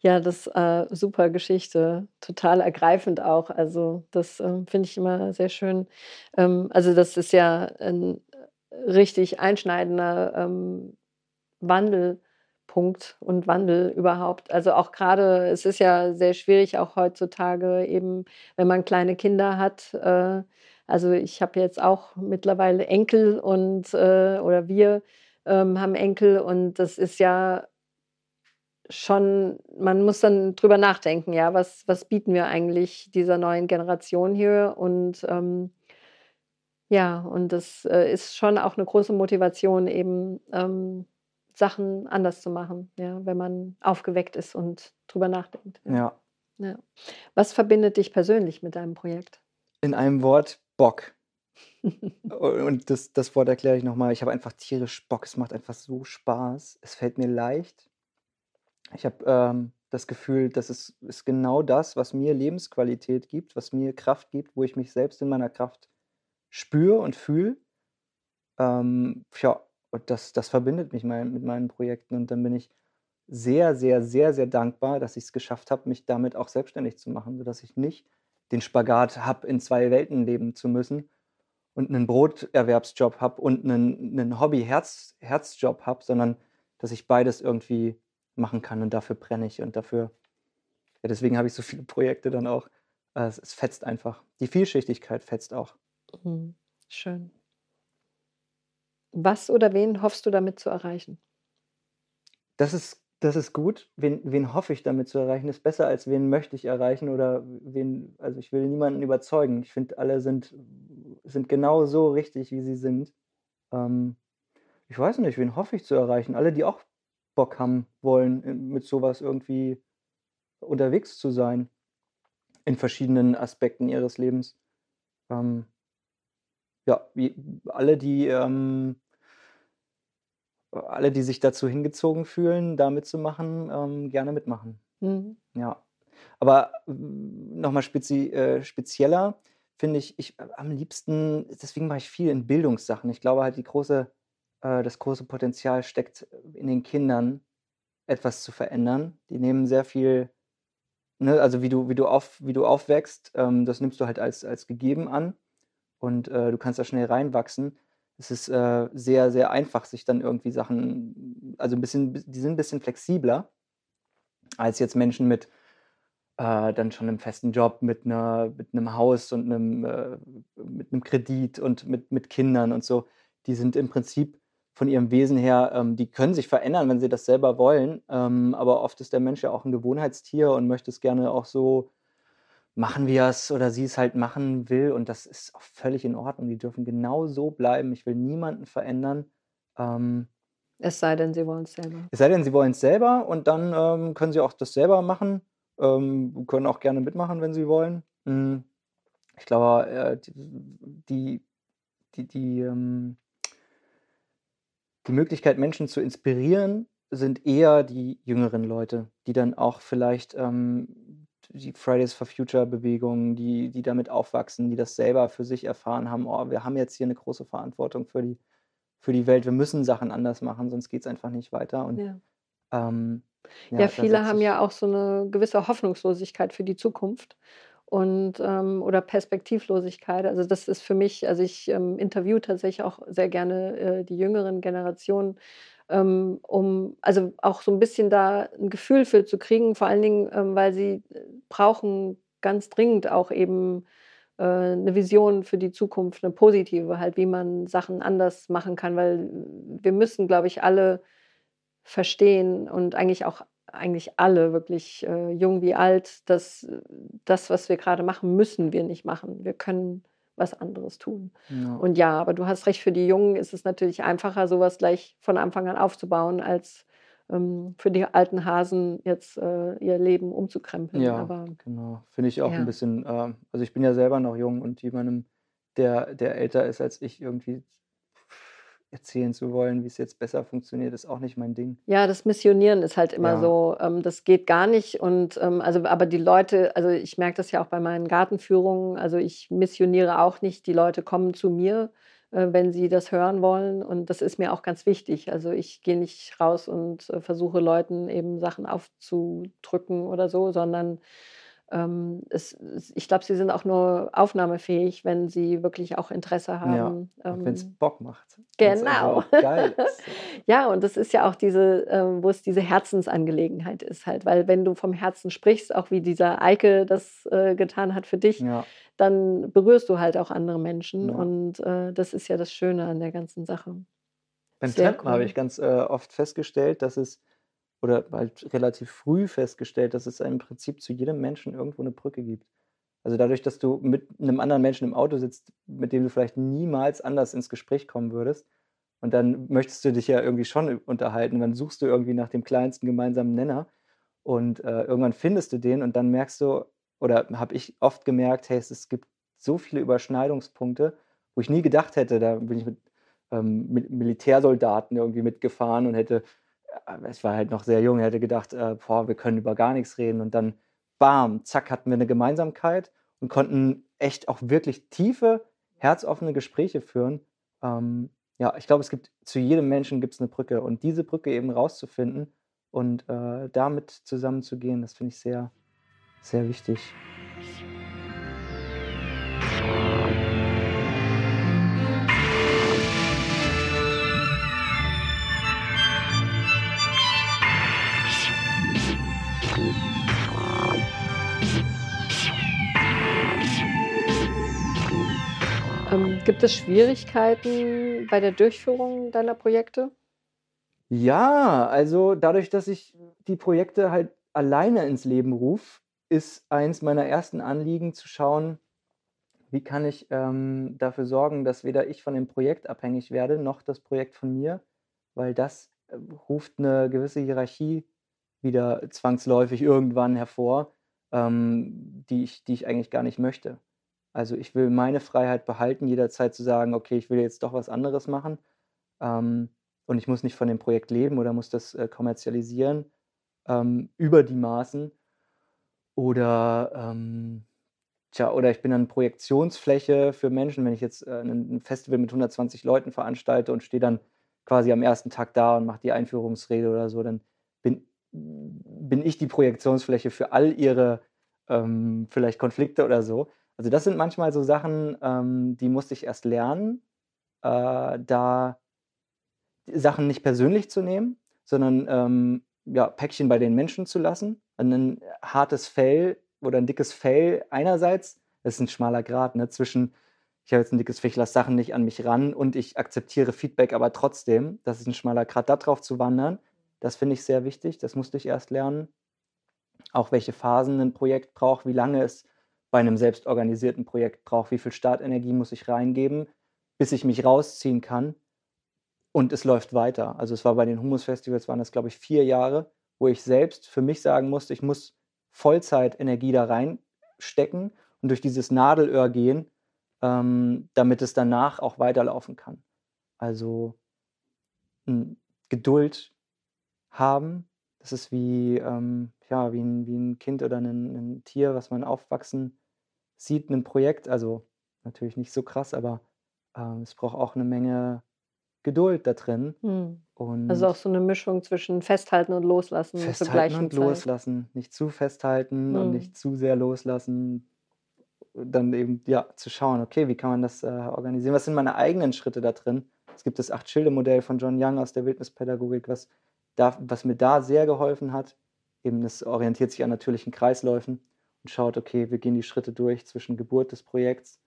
Ja, das äh, super Geschichte, total ergreifend auch. Also das äh, finde ich immer sehr schön. Ähm, also das ist ja ein richtig einschneidender ähm, Wandel Punkt und Wandel überhaupt. Also auch gerade, es ist ja sehr schwierig, auch heutzutage eben, wenn man kleine Kinder hat. Äh, also ich habe jetzt auch mittlerweile Enkel und äh, oder wir ähm, haben Enkel und das ist ja schon, man muss dann drüber nachdenken, ja, was, was bieten wir eigentlich dieser neuen Generation hier und ähm, ja, und das äh, ist schon auch eine große Motivation, eben ähm, Sachen anders zu machen, ja, wenn man aufgeweckt ist und drüber nachdenkt. Ja. ja. Was verbindet dich persönlich mit deinem Projekt? In einem Wort Bock. und das, das Wort erkläre ich nochmal. Ich habe einfach tierisch Bock. Es macht einfach so Spaß. Es fällt mir leicht. Ich habe ähm, das Gefühl, das ist, ist genau das, was mir Lebensqualität gibt, was mir Kraft gibt, wo ich mich selbst in meiner Kraft spüre und fühle. Ähm, ja, und das, das verbindet mich mein, mit meinen Projekten. Und dann bin ich sehr, sehr, sehr, sehr dankbar, dass ich es geschafft habe, mich damit auch selbstständig zu machen, sodass ich nicht den Spagat habe, in zwei Welten leben zu müssen und einen Broterwerbsjob habe und einen, einen Hobby-Herzjob habe, sondern dass ich beides irgendwie machen kann und dafür brenne ich und dafür, ja, deswegen habe ich so viele Projekte dann auch. Äh, es, es fetzt einfach. Die Vielschichtigkeit fetzt auch. Mhm. Schön. Was oder wen hoffst du damit zu erreichen? Das ist, das ist gut. Wen, wen hoffe ich damit zu erreichen? Ist besser als wen möchte ich erreichen oder wen, also ich will niemanden überzeugen. Ich finde, alle sind, sind genau so richtig, wie sie sind. Ähm, ich weiß nicht, wen hoffe ich zu erreichen? Alle, die auch Bock haben wollen, mit sowas irgendwie unterwegs zu sein. In verschiedenen Aspekten ihres Lebens. Ähm, ja, alle, die ähm, alle, die sich dazu hingezogen fühlen, da mitzumachen, ähm, gerne mitmachen. Mhm. Ja. Aber nochmal spezi äh, spezieller finde ich, ich äh, am liebsten, deswegen mache ich viel in Bildungssachen. Ich glaube halt, die große, äh, das große Potenzial steckt in den Kindern, etwas zu verändern. Die nehmen sehr viel, ne, also wie du, wie du, auf, wie du aufwächst, ähm, das nimmst du halt als, als gegeben an und äh, du kannst da schnell reinwachsen es ist äh, sehr, sehr einfach, sich dann irgendwie Sachen, also ein bisschen, die sind ein bisschen flexibler als jetzt Menschen mit äh, dann schon einen festen Job mit, einer, mit einem Haus und einem, äh, mit einem Kredit und mit, mit Kindern und so. Die sind im Prinzip von ihrem Wesen her, ähm, die können sich verändern, wenn sie das selber wollen. Ähm, aber oft ist der Mensch ja auch ein Gewohnheitstier und möchte es gerne auch so machen, wie er es oder sie es halt machen will. Und das ist auch völlig in Ordnung. Die dürfen genau so bleiben. Ich will niemanden verändern. Ähm, es sei denn, sie wollen es selber. Es sei denn, sie wollen es selber und dann ähm, können sie auch das selber machen. Ähm, können auch gerne mitmachen, wenn sie wollen. Hm. Ich glaube, äh, die, die, die, ähm, die Möglichkeit, Menschen zu inspirieren, sind eher die jüngeren Leute, die dann auch vielleicht ähm, die Fridays for Future Bewegung, die, die damit aufwachsen, die das selber für sich erfahren haben, oh, wir haben jetzt hier eine große Verantwortung für die, für die Welt, wir müssen Sachen anders machen, sonst geht es einfach nicht weiter. Und Ja. ähm, Ja, ja, viele haben ja auch so eine gewisse Hoffnungslosigkeit für die Zukunft und ähm, oder Perspektivlosigkeit. Also das ist für mich, also ich ähm, interviewe tatsächlich auch sehr gerne äh, die jüngeren Generationen, ähm, um also auch so ein bisschen da ein Gefühl für zu kriegen, vor allen Dingen, ähm, weil sie äh, brauchen ganz dringend auch eben äh, eine Vision für die Zukunft, eine positive, halt, wie man Sachen anders machen kann, weil wir müssen, glaube ich, alle verstehen und eigentlich auch eigentlich alle, wirklich äh, jung wie alt, dass äh, das, was wir gerade machen, müssen wir nicht machen. Wir können was anderes tun. ja. Und ja, aber du hast recht, für die Jungen ist es natürlich einfacher, sowas gleich von Anfang an aufzubauen, als ähm, für die alten Hasen jetzt äh, ihr Leben umzukrempeln. Ja, Aber genau. Finde ich auch ein ja, bisschen, äh, also ich bin ja selber noch jung und jemandem, der, der älter ist als ich, irgendwie erzählen zu wollen, wie es jetzt besser funktioniert, ist auch nicht mein Ding. Ja, das Missionieren ist halt immer Ja, so, ähm, das geht gar nicht. Und ähm, also, aber die Leute, also ich merke das ja auch bei meinen Gartenführungen, also ich missioniere auch nicht. Die Leute kommen zu mir, äh, wenn sie das hören wollen. Und das ist mir auch ganz wichtig. Also ich gehe nicht raus und äh, versuche Leuten eben Sachen aufzudrücken oder so, sondern es, es, ich glaube, sie sind auch nur aufnahmefähig, wenn sie wirklich auch Interesse ja. haben. Und wenn es Ähm, Bock macht, Genau. Ja, und das ist ja auch diese, ähm, wo es diese Herzensangelegenheit ist halt, weil wenn du vom Herzen sprichst, auch wie dieser Eike das äh, getan hat für dich, Ja, dann berührst du halt auch andere Menschen ja. und äh, das ist ja das Schöne an der ganzen Sache. Beim Sehr Trampen habe cool. ich ganz äh, oft festgestellt, dass es, oder halt relativ früh festgestellt, dass es im Prinzip zu jedem Menschen irgendwo eine Brücke gibt. Also dadurch, dass du mit einem anderen Menschen im Auto sitzt, mit dem du vielleicht niemals anders ins Gespräch kommen würdest, und dann möchtest du dich ja irgendwie schon unterhalten, dann suchst du irgendwie nach dem kleinsten gemeinsamen Nenner und äh, irgendwann findest du den und dann merkst du, oder habe ich oft gemerkt, hey, es, gibt so viele Überschneidungspunkte, wo ich nie gedacht hätte, da bin ich mit ähm, Mil- Militärsoldaten irgendwie mitgefahren und hätte, äh, ich war halt noch sehr jung, hätte gedacht, äh, boah, wir können über gar nichts reden. Und dann, bam, zack, hatten wir eine Gemeinsamkeit und konnten echt auch wirklich tiefe, herzoffene Gespräche führen. Ähm, ja, ich glaube, es gibt zu jedem Menschen gibt es eine Brücke und diese Brücke eben rauszufinden und äh, damit zusammenzugehen, das finde ich sehr, sehr wichtig. Gibt es Schwierigkeiten bei der Durchführung deiner Projekte? Ja, also dadurch, dass ich die Projekte halt alleine ins Leben rufe, ist eins meiner ersten Anliegen zu schauen, wie kann ich ähm, dafür sorgen, dass weder ich von dem Projekt abhängig werde, noch das Projekt von mir, weil das äh, ruft eine gewisse Hierarchie wieder zwangsläufig irgendwann hervor, ähm, die ich, die ich eigentlich gar nicht möchte. Also ich will meine Freiheit behalten, jederzeit zu sagen, okay, ich will jetzt doch was anderes machen. Ähm, und ich muss nicht von dem Projekt leben oder muss das äh, kommerzialisieren ähm, über die Maßen. Oder, ähm, tja, oder ich bin dann Projektionsfläche für Menschen, wenn ich jetzt äh, ein Festival mit 120 Leuten veranstalte und stehe dann quasi am ersten Tag da und mache die Einführungsrede oder so, dann bin, bin ich die Projektionsfläche für all ihre ähm, vielleicht Konflikte oder so. Also das sind manchmal so Sachen, ähm, die musste ich erst lernen, äh, da Sachen nicht persönlich zu nehmen, sondern ähm, ja, Päckchen bei den Menschen zu lassen. Ein hartes Fell oder ein dickes Fell einerseits, das ist ein schmaler Grad ne, zwischen, ich habe jetzt ein dickes Fell, ich lasse Sachen nicht an mich ran und ich akzeptiere Feedback, aber trotzdem, das ist ein schmaler Grad, da drauf zu wandern, das finde ich sehr wichtig, das musste ich erst lernen. Auch welche Phasen ein Projekt braucht, wie lange es bei einem selbstorganisierten Projekt braucht, wie viel Startenergie muss ich reingeben, bis ich mich rausziehen kann und es läuft weiter. Also es war bei den Humus-Festivals, waren das, glaube ich, vier Jahre, wo ich selbst für mich sagen musste, ich muss Vollzeit-Energie da reinstecken und durch dieses Nadelöhr gehen, ähm, damit es danach auch weiterlaufen kann. Also hm, Geduld haben, das ist wie, ähm, ja, wie, ein, wie ein Kind oder ein, ein Tier, was man aufwachsen sieht, ein Projekt. Also natürlich nicht so krass, aber ähm, es braucht auch eine Menge Geduld da drin. Mhm. Also auch so eine Mischung zwischen Festhalten und Loslassen Festhalten und Zeit. loslassen. Nicht zu festhalten und mhm. nicht zu sehr loslassen. Dann eben, ja, zu schauen, okay, wie kann man das äh, organisieren? Was sind meine eigenen Schritte da drin? Es gibt das Acht-Schilde-Modell von John Young aus der Wildnispädagogik, was, da, was mir da sehr geholfen hat. Eben, das orientiert sich an natürlichen Kreisläufen und schaut, okay, wir gehen die Schritte durch zwischen Geburt des Projekts.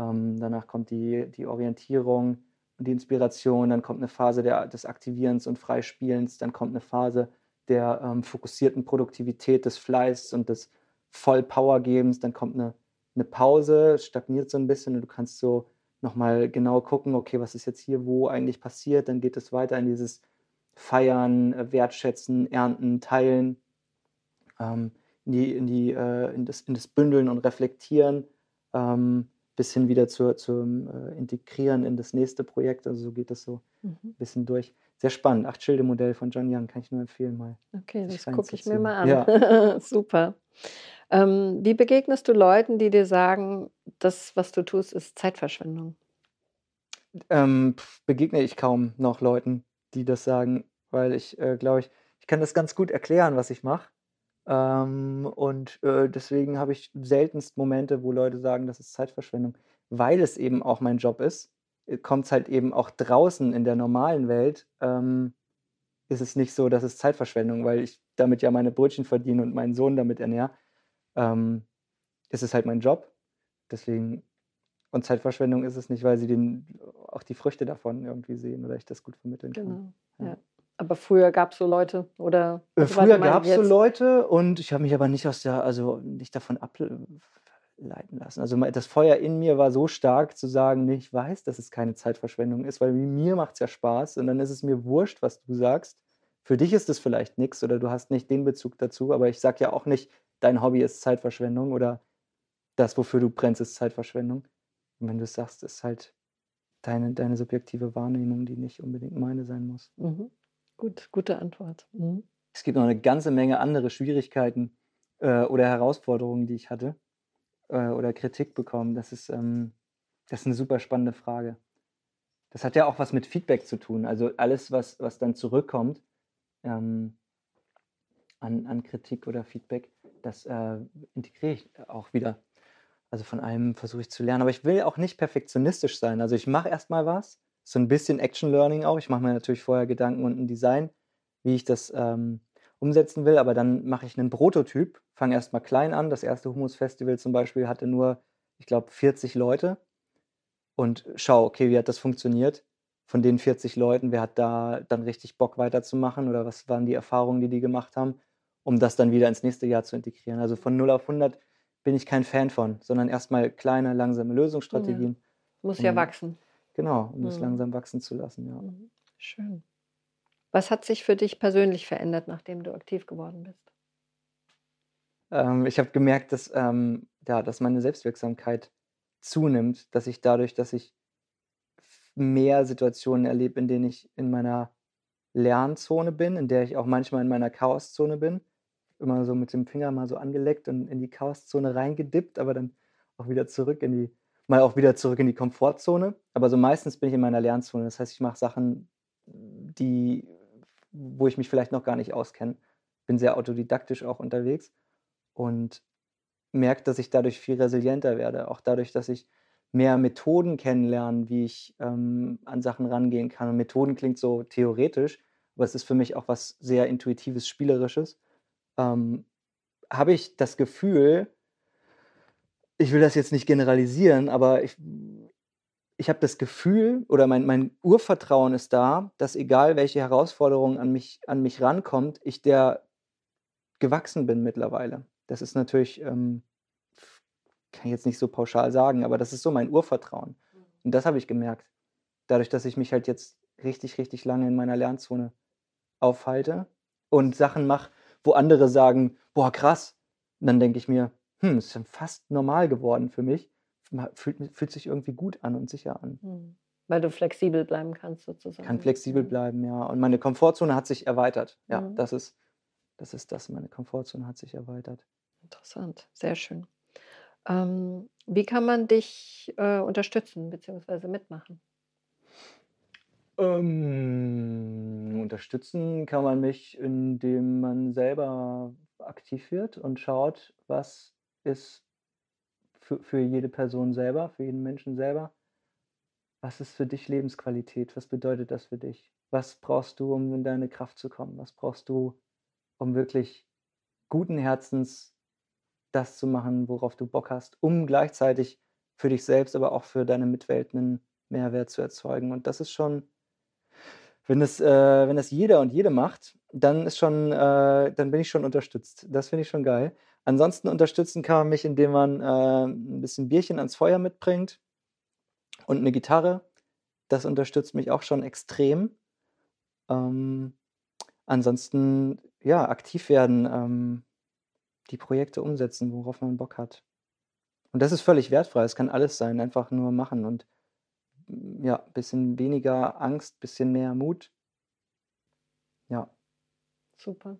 Ähm, danach kommt die, die Orientierung, die Inspiration, dann kommt eine Phase der, des Aktivierens und Freispielens, dann kommt eine Phase der ähm, fokussierten Produktivität, des Fleißs und des Vollpowergebens, dann kommt eine, eine Pause, stagniert so ein bisschen und du kannst so nochmal genau gucken, okay, was ist jetzt hier wo eigentlich passiert, dann geht es weiter in dieses Feiern, äh, Wertschätzen, Ernten, Teilen, ähm, in, die, in, die, äh, in, das, in das Bündeln und Reflektieren. Ähm, bis hin wieder zur, zum äh, Integrieren in das nächste Projekt. Also so geht das so mhm. ein bisschen durch. Sehr spannend. Acht-Schilde-Modell von John Young kann ich nur empfehlen mal. Okay, das gucke ich mir mal an. Ja. Super. Ähm, wie begegnest du Leuten, die dir sagen, das, was du tust, ist Zeitverschwendung? Ähm, begegne ich kaum noch Leuten, die das sagen, weil ich äh, glaube ich, ich kann das ganz gut erklären, was ich mache. Ähm, und äh, deswegen habe ich seltenst Momente, wo Leute sagen, das ist Zeitverschwendung. Weil es eben auch mein Job ist, äh, kommt es halt eben auch draußen in der normalen Welt, ähm, ist es nicht so, dass es Zeitverschwendung, weil ich damit ja meine Brötchen verdiene und meinen Sohn damit ernähre. Ähm, ist es halt mein Job. Deswegen, und Zeitverschwendung ist es nicht, weil sie den, auch die Früchte davon irgendwie sehen oder ich das gut vermitteln kann. Genau. Ja. Ja. Aber früher gab es so Leute oder äh, früher gab es so Leute und ich habe mich aber nicht aus der, also nicht davon ableiten lassen. Also das Feuer in mir war so stark zu sagen, nee, ich weiß, dass es keine Zeitverschwendung ist, weil mir macht es ja Spaß und dann ist es mir wurscht, was du sagst. Für dich ist es vielleicht nichts oder du hast nicht den Bezug dazu, aber ich sage ja auch nicht, dein Hobby ist Zeitverschwendung oder das, wofür du brennst, ist Zeitverschwendung. Und wenn du sagst, ist halt deine, deine subjektive Wahrnehmung, die nicht unbedingt meine sein muss. Mhm. Gut, gute Antwort. Mhm. Es gibt noch eine ganze Menge andere Schwierigkeiten äh, oder Herausforderungen, die ich hatte äh, oder Kritik bekommen. Das ist, ähm, das ist eine super spannende Frage. Das hat ja auch was mit Feedback zu tun. Also alles, was, was dann zurückkommt ähm, an, an Kritik oder Feedback, das äh, integriere ich auch wieder. Also von allem versuche ich zu lernen. Aber ich will auch nicht perfektionistisch sein. Also ich mache erstmal was so ein bisschen Action Learning auch. Ich mache mir natürlich vorher Gedanken und ein Design, wie ich das ähm, umsetzen will, aber dann mache ich einen Prototyp, fange erstmal klein an. Das erste Humus Festival zum Beispiel hatte nur, ich glaube, 40 Leute und schaue, okay, wie hat das funktioniert? Von den 40 Leuten, wer hat da dann richtig Bock weiterzumachen oder was waren die Erfahrungen, die die gemacht haben, um das dann wieder ins nächste Jahr zu integrieren? Also von 0 auf 100 bin ich kein Fan von, sondern erstmal kleine, langsame Lösungsstrategien. Ja. Muss ja wachsen. Genau, um es mhm. langsam wachsen zu lassen, ja. Mhm. Schön. Was hat sich für dich persönlich verändert, nachdem du aktiv geworden bist? Ähm, ich habe gemerkt, dass, ähm, ja, dass meine Selbstwirksamkeit zunimmt, dass ich dadurch, dass ich mehr Situationen erlebe, in denen ich in meiner Lernzone bin, in der ich auch manchmal in meiner Chaoszone bin, immer so mit dem Finger mal so angeleckt und in die Chaoszone reingedippt, aber dann auch wieder zurück in die mal auch wieder zurück in die Komfortzone. Aber so meistens bin ich in meiner Lernzone. Das heißt, ich mache Sachen, die, wo ich mich vielleicht noch gar nicht auskenne. Bin sehr autodidaktisch auch unterwegs und merke, dass ich dadurch viel resilienter werde. Auch dadurch, dass ich mehr Methoden kennenlerne, wie ich ähm, an Sachen rangehen kann. Und Methoden klingt so theoretisch, aber es ist für mich auch was sehr Intuitives, Spielerisches. Ähm, habe ich das Gefühl, ich will das jetzt nicht generalisieren, aber ich, ich habe das Gefühl oder mein, mein Urvertrauen ist da, dass egal welche Herausforderung an mich, an mich rankommt, ich der gewachsen bin mittlerweile. Das ist natürlich, ähm, kann ich jetzt nicht so pauschal sagen, aber das ist so mein Urvertrauen. Und das habe ich gemerkt. Dadurch, dass ich mich halt jetzt richtig, richtig lange in meiner Lernzone aufhalte und Sachen mache, wo andere sagen, boah, krass. Und dann denke ich mir, hm, ist fast normal geworden für mich. Fühlt, fühlt sich irgendwie gut an und sicher an. Hm. Weil du flexibel bleiben kannst, sozusagen. Kann flexibel bleiben, ja. Und meine Komfortzone hat sich erweitert. Ja, mhm. das, ist, das ist das. Meine Komfortzone hat sich erweitert. Interessant, sehr schön. Ähm, wie kann man dich äh, unterstützen bzw. mitmachen? Ähm, unterstützen kann man mich, indem man selber aktiv wird und schaut, was ist für, für jede Person selber, für jeden Menschen selber, was ist für dich Lebensqualität? Was bedeutet das für dich? Was brauchst du, um in deine Kraft zu kommen? Was brauchst du, um wirklich guten Herzens das zu machen, worauf du Bock hast, um gleichzeitig für dich selbst, aber auch für deine Mitwelt einen Mehrwert zu erzeugen? Und das ist schon wenn das, äh, wenn das jeder und jede macht, dann ist schon, äh, dann bin ich schon unterstützt. Das finde ich schon geil. Ansonsten unterstützen kann man mich, indem man äh, ein bisschen Bierchen ans Feuer mitbringt und eine Gitarre. Das unterstützt mich auch schon extrem. Ähm, ansonsten, ja, aktiv werden, ähm, die Projekte umsetzen, worauf man Bock hat. Und das ist völlig wertfrei. Es kann alles sein, einfach nur machen und ja, bisschen weniger Angst, bisschen mehr Mut. Ja. Super.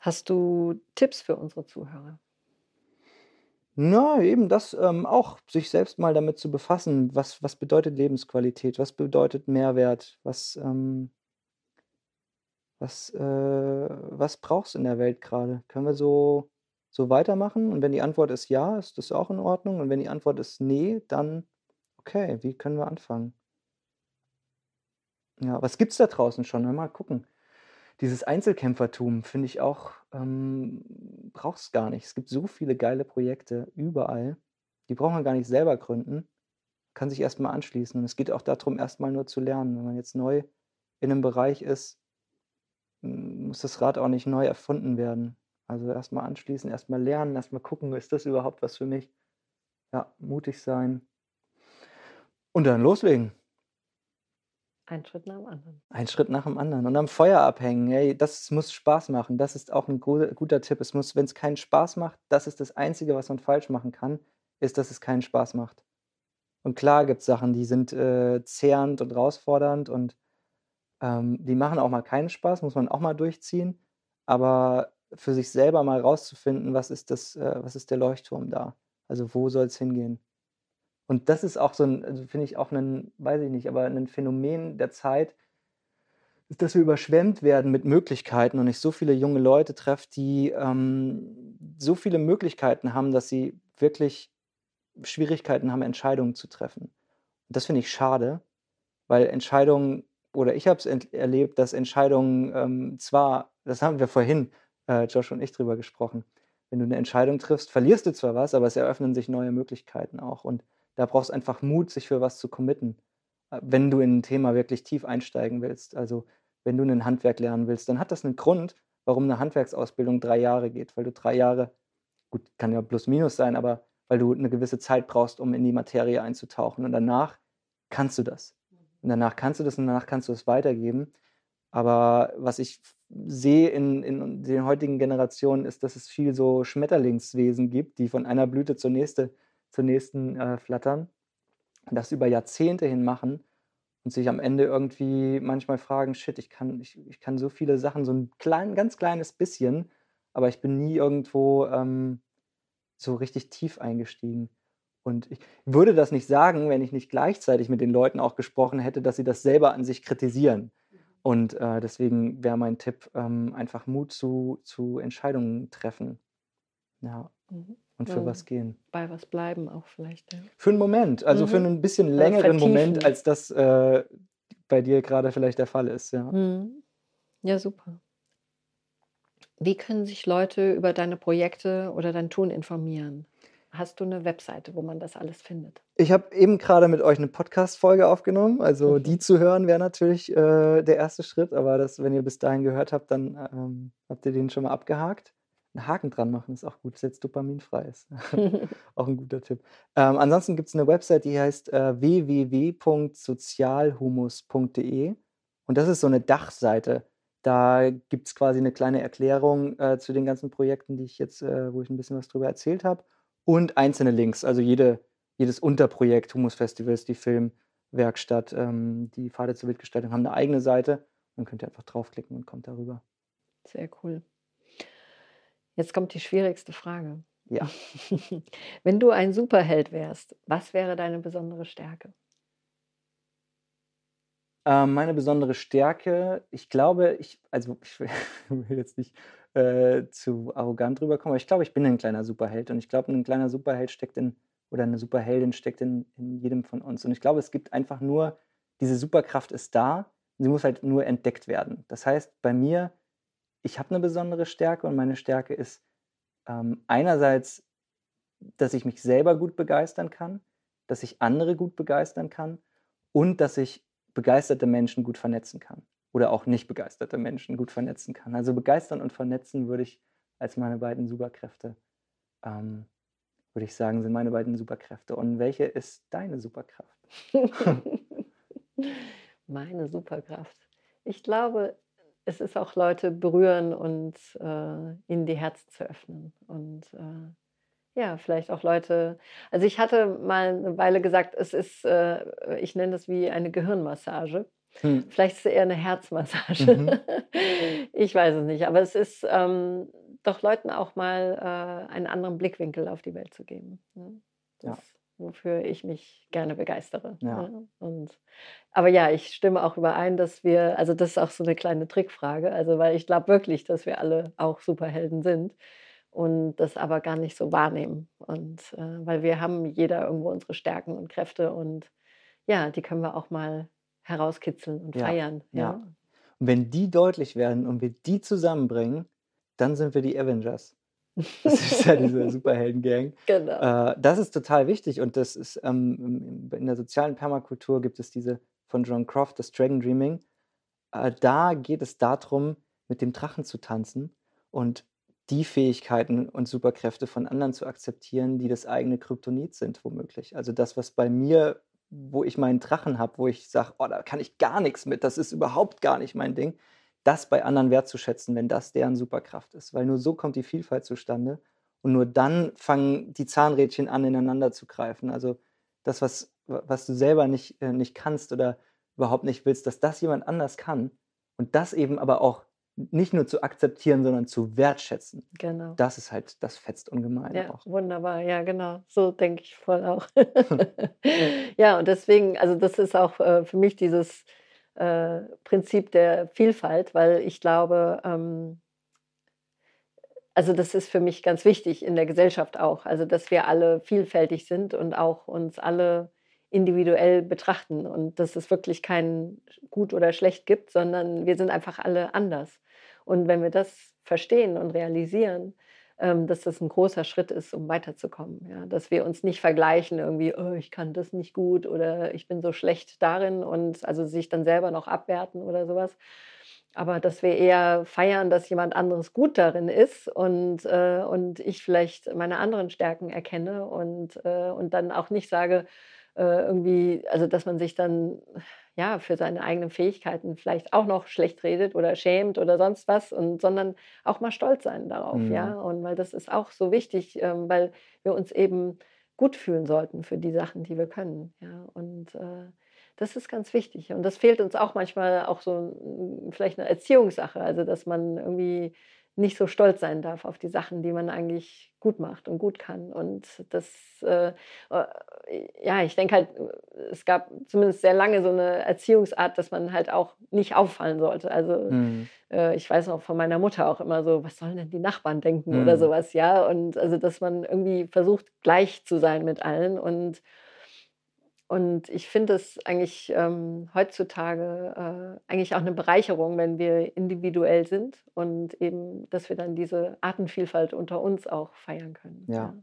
Hast du Tipps für unsere Zuhörer? Na, eben das ähm, auch, sich selbst mal damit zu befassen, was, was bedeutet Lebensqualität, was bedeutet Mehrwert, was, ähm, was, äh, was brauchst du in der Welt gerade? Können wir so, so weitermachen? Und wenn die Antwort ist ja, ist das auch in Ordnung. Und wenn die Antwort ist nee, dann Okay, wie können wir anfangen? Ja, was gibt es da draußen schon? Mal gucken. Dieses Einzelkämpfertum finde ich auch, ähm, braucht es gar nicht. Es gibt so viele geile Projekte überall. Die braucht man gar nicht selber gründen. Kann sich erstmal anschließen. Und es geht auch darum, erstmal nur zu lernen. Wenn man jetzt neu in einem Bereich ist, muss das Rad auch nicht neu erfunden werden. Also erstmal anschließen, erstmal lernen, erstmal gucken, ist das überhaupt was für mich? Ja, mutig sein, und dann loslegen. Ein Schritt nach dem anderen. Ein Schritt nach dem anderen. Und am Feuer abhängen. Hey, das muss Spaß machen. Das ist auch ein guter Tipp. Es muss, wenn es keinen Spaß macht, das ist das Einzige, was man falsch machen kann, ist, dass es keinen Spaß macht. Und klar gibt es Sachen, die sind äh, zehrend und herausfordernd und ähm, die machen auch mal keinen Spaß, muss man auch mal durchziehen. Aber für sich selber mal rauszufinden, was ist das, äh, was ist der Leuchtturm da? Also wo soll es hingehen? Und das ist auch so ein, also finde ich auch ein, weiß ich nicht, aber ein Phänomen der Zeit, dass wir überschwemmt werden mit Möglichkeiten und ich so viele junge Leute treffe, die ähm, so viele Möglichkeiten haben, dass sie wirklich Schwierigkeiten haben, Entscheidungen zu treffen. Und das finde ich schade, weil Entscheidungen, oder ich habe es erlebt, dass Entscheidungen ähm, zwar, das haben wir vorhin, äh, Josh und ich drüber gesprochen, wenn du eine Entscheidung triffst, verlierst du zwar was, aber es eröffnen sich neue Möglichkeiten auch. Und da brauchst du einfach Mut, sich für was zu committen, äh, wenn du in ein Thema wirklich tief einsteigen willst. Also wenn du ein Handwerk lernen willst, dann hat das einen Grund, warum eine Handwerksausbildung drei Jahre geht, weil du drei Jahre, gut, kann ja plus minus sein, aber weil du eine gewisse Zeit brauchst, um in die Materie einzutauchen. Und danach kannst du das. Und danach kannst du das und danach kannst du es weitergeben. Aber was ich sehe in, in den heutigen Generationen ist, dass es viel so Schmetterlingswesen gibt, die von einer Blüte zur nächsten zur nächsten äh, flattern, das über Jahrzehnte hin machen und sich am Ende irgendwie manchmal fragen, shit, ich kann, ich, ich kann so viele Sachen, so ein klein, ganz kleines bisschen, aber ich bin nie irgendwo ähm, so richtig tief eingestiegen. Und ich würde das nicht sagen, wenn ich nicht gleichzeitig mit den Leuten auch gesprochen hätte, dass sie das selber an sich kritisieren. Und äh, deswegen wäre mein Tipp, ähm, einfach Mut zu, zu Entscheidungen treffen. Ja. Mhm und für was gehen. Bei was bleiben auch vielleicht. Ja. Für einen Moment, also mhm. für einen bisschen längeren Moment, als das äh, bei dir gerade vielleicht der Fall ist. Ja, mhm. ja super. Wie können sich Leute über deine Projekte oder dein Tun informieren? Hast du eine Webseite, wo man das alles findet? Ich habe eben gerade mit euch eine Podcast-Folge aufgenommen. Also Mhm. die zu hören wäre natürlich äh, der erste Schritt. Aber das, wenn ihr bis dahin gehört habt, dann ähm, habt ihr den schon mal abgehakt. Einen Haken dran machen ist auch gut, dass jetzt dopaminfrei ist. auch ein guter Tipp. Ähm, ansonsten gibt es eine Website, die heißt äh, www.sozialhumus.de. Und das ist so eine Dachseite. Da gibt es quasi eine kleine Erklärung äh, zu den ganzen Projekten, die ich jetzt, äh, wo ich ein bisschen was drüber erzählt habe. Und einzelne Links, also jede, jedes Unterprojekt, Humus-Festivals, die Filmwerkstatt, ähm, die Pfade zur Wildgestaltung haben eine eigene Seite. Dann könnt ihr einfach draufklicken und kommt darüber. Sehr cool. Jetzt kommt die schwierigste Frage. Ja. Wenn du ein Superheld wärst, was wäre deine besondere Stärke? Ähm, meine besondere Stärke, ich glaube, ich, also ich will jetzt nicht äh, zu arrogant rüberkommen, aber ich glaube, ich bin ein kleiner Superheld und ich glaube, ein kleiner Superheld steckt in, oder eine Superheldin steckt in, in jedem von uns. Und ich glaube, es gibt einfach nur, diese Superkraft ist da, sie muss halt nur entdeckt werden. Das heißt, bei mir, ich habe eine besondere Stärke und meine Stärke ist ähm, einerseits, dass ich mich selber gut begeistern kann, dass ich andere gut begeistern kann und dass ich begeisterte Menschen gut vernetzen kann oder auch nicht begeisterte Menschen gut vernetzen kann. Also begeistern und vernetzen würde ich als meine beiden Superkräfte, ähm, würde ich sagen, sind meine beiden Superkräfte. Und welche ist deine Superkraft? Meine Superkraft. Ich glaube, es ist auch Leute berühren und äh, ihnen die Herzen zu öffnen. Und äh, ja, vielleicht auch Leute. Also ich hatte mal eine Weile gesagt, es ist, äh, ich nenne das wie eine Gehirnmassage. Hm. Vielleicht ist es eher eine Herzmassage. Mhm. Ich weiß es nicht. Aber es ist ähm, doch Leuten auch mal äh, einen anderen Blickwinkel auf die Welt zu geben. Ne? Ja. Wofür ich mich gerne begeistere. Ja. Und, aber ja, ich stimme auch überein, dass wir, also das ist auch so eine kleine Trickfrage, also weil ich glaube wirklich, dass wir alle auch Superhelden sind und das aber gar nicht so wahrnehmen. Und äh, weil wir haben jeder irgendwo unsere Stärken und Kräfte und ja, die können wir auch mal herauskitzeln und Ja, feiern. ja. Und wenn die deutlich werden und wir die zusammenbringen, dann sind wir die Avengers. Das ist ja diese Superhelden-Gang. Genau. Äh, das ist total wichtig und das ist ähm, in der sozialen Permakultur gibt es diese von John Croft, das Dragon Dreaming. Äh, da geht es darum, mit dem Drachen zu tanzen und die Fähigkeiten und Superkräfte von anderen zu akzeptieren, die das eigene Kryptonit sind, womöglich. Also das, was bei mir, wo ich meinen Drachen habe, wo ich sage, oh, da kann ich gar nichts mit, das ist überhaupt gar nicht mein Ding, das bei anderen wertzuschätzen, wenn das deren Superkraft ist. Weil nur so kommt die Vielfalt zustande und nur dann fangen die Zahnrädchen an, ineinander zu greifen. Also das, was, was du selber nicht, äh, nicht kannst oder überhaupt nicht willst, dass das jemand anders kann und das eben aber auch nicht nur zu akzeptieren, sondern zu wertschätzen. Genau. Das ist halt, das fetzt ungemein Ja, auch. wunderbar. Ja, genau. So denke ich voll auch. ja, und deswegen, also das ist auch äh, für mich dieses äh, Prinzip der Vielfalt, weil ich glaube, ähm, also das ist für mich ganz wichtig in der Gesellschaft auch, also dass wir alle vielfältig sind und auch uns alle individuell betrachten und dass es wirklich kein gut oder schlecht gibt, sondern wir sind einfach alle anders. Und wenn wir das verstehen und realisieren, dass das ein großer Schritt ist, um weiterzukommen. Ja? Dass wir uns nicht vergleichen, irgendwie, oh, ich kann das nicht gut oder ich bin so schlecht darin und also sich dann selber noch abwerten oder sowas. Aber dass wir eher feiern, dass jemand anderes gut darin ist und, äh, und ich vielleicht meine anderen Stärken erkenne und, äh, und dann auch nicht sage, äh, irgendwie, also dass man sich dann ja für seine eigenen Fähigkeiten vielleicht auch noch schlecht redet oder schämt oder sonst was, und, sondern auch mal stolz sein darauf, Mhm. ja. Und weil das ist auch so wichtig, ähm, weil wir uns eben gut fühlen sollten für die Sachen, die wir können, ja. Und äh, das ist ganz wichtig. Und das fehlt uns auch manchmal auch so mm, vielleicht eine Erziehungssache, also dass man irgendwie nicht so stolz sein darf auf die Sachen, die man eigentlich gut macht und gut kann. Und das, äh, äh, ja, ich denke halt, es gab zumindest sehr lange so eine Erziehungsart, dass man halt auch nicht auffallen sollte. Also Mhm. äh, ich weiß noch von meiner Mutter auch immer so, was sollen denn die Nachbarn denken oder Mhm. sowas, ja. Und also, dass man irgendwie versucht, gleich zu sein mit allen und und ich finde es eigentlich ähm, heutzutage äh, eigentlich auch eine Bereicherung, wenn wir individuell sind und eben, dass wir dann diese Artenvielfalt unter uns auch feiern können. Ja. ja.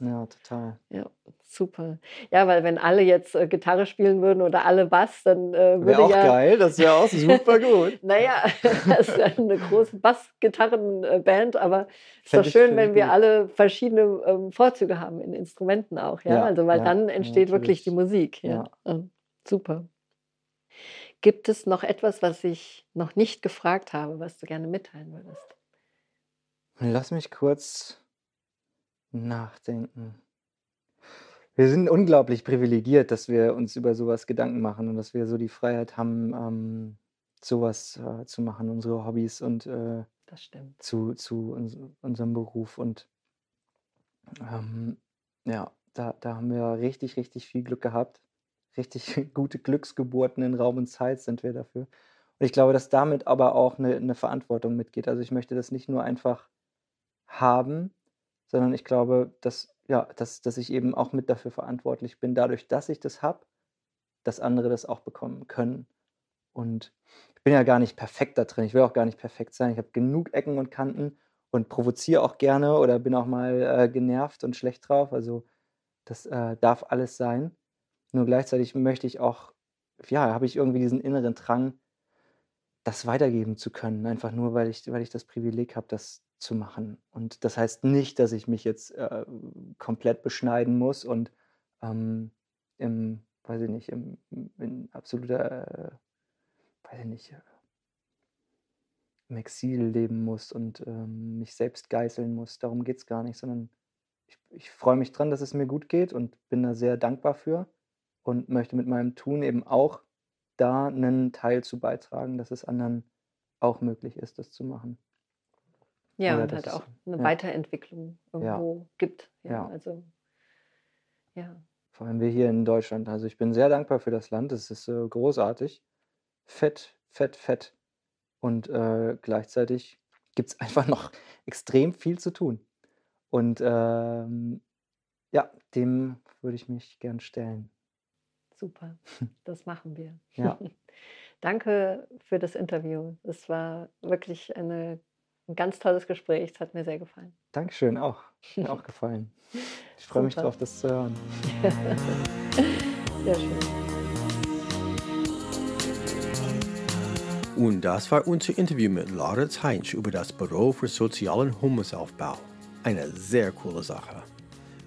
Ja, total. Ja, super. Ja, weil wenn alle jetzt äh, Gitarre spielen würden oder alle Bass, dann äh, würde wäre auch ja. geil, das wäre auch super gut. naja, das ist ja eine große Bass-Gitarrenband, aber es ist doch schön, wenn wir gut. alle verschiedene ähm, Vorzüge haben in Instrumenten auch, ja. ja also weil ja, dann entsteht wirklich die Musik. Ja. Ähm, super. Gibt es noch etwas, was ich noch nicht gefragt habe, was du gerne mitteilen würdest? Lass mich kurz Nachdenken. Wir sind unglaublich privilegiert, dass wir uns über sowas Gedanken machen und dass wir so die Freiheit haben, ähm, sowas äh, zu machen, unsere Hobbys und äh, zu, zu uns, unserem Beruf. Und ähm, ja, da, da haben wir richtig, richtig viel Glück gehabt. Richtig gute Glücksgeburten in Raum und Zeit sind wir dafür. Und ich glaube, dass damit aber auch eine, eine Verantwortung mitgeht. Also ich möchte das nicht nur einfach haben, sondern ich glaube, dass, ja, dass, dass ich eben auch mit dafür verantwortlich bin, dadurch, dass ich das habe, dass andere das auch bekommen können. Und ich bin ja gar nicht perfekt da drin. Ich will auch gar nicht perfekt sein. Ich habe genug Ecken und Kanten und provoziere auch gerne oder bin auch mal äh, genervt und schlecht drauf. Also das äh, darf alles sein. Nur gleichzeitig möchte ich auch, ja, habe ich irgendwie diesen inneren Drang, das weitergeben zu können. Einfach nur, weil ich, weil ich das Privileg habe, das zu machen. Und das heißt nicht, dass ich mich jetzt äh, komplett beschneiden muss und ähm, im, weiß ich nicht, im, in absoluter, äh, weiß ich nicht, äh, im Exil leben muss und ähm, mich selbst geißeln muss. Darum geht es gar nicht, sondern ich, ich freue mich dran, dass es mir gut geht und bin da sehr dankbar für und möchte mit meinem Tun eben auch da einen Teil zu beitragen, dass es anderen auch möglich ist, das zu machen. Ja, Oder und halt auch eine ja. Weiterentwicklung irgendwo ja. gibt. Ja, ja, also, ja. Vor allem wir hier in Deutschland. Also ich bin sehr dankbar für das Land. Es ist äh, großartig. Fett, fett, fett. Und äh, gleichzeitig gibt es einfach noch extrem viel zu tun. Und ähm, ja, dem würde ich mich gern stellen. Super, das machen wir. Ja. Danke für das Interview. Es war wirklich eine ein ganz tolles Gespräch. Es hat mir sehr gefallen. Dankeschön, auch. Mir auch gefallen. Ich freue mich darauf, das zu hören. sehr schön. Und das war unser Interview mit Lorenz Heinz über das Büro für sozialen Humusaufbau. Eine sehr coole Sache.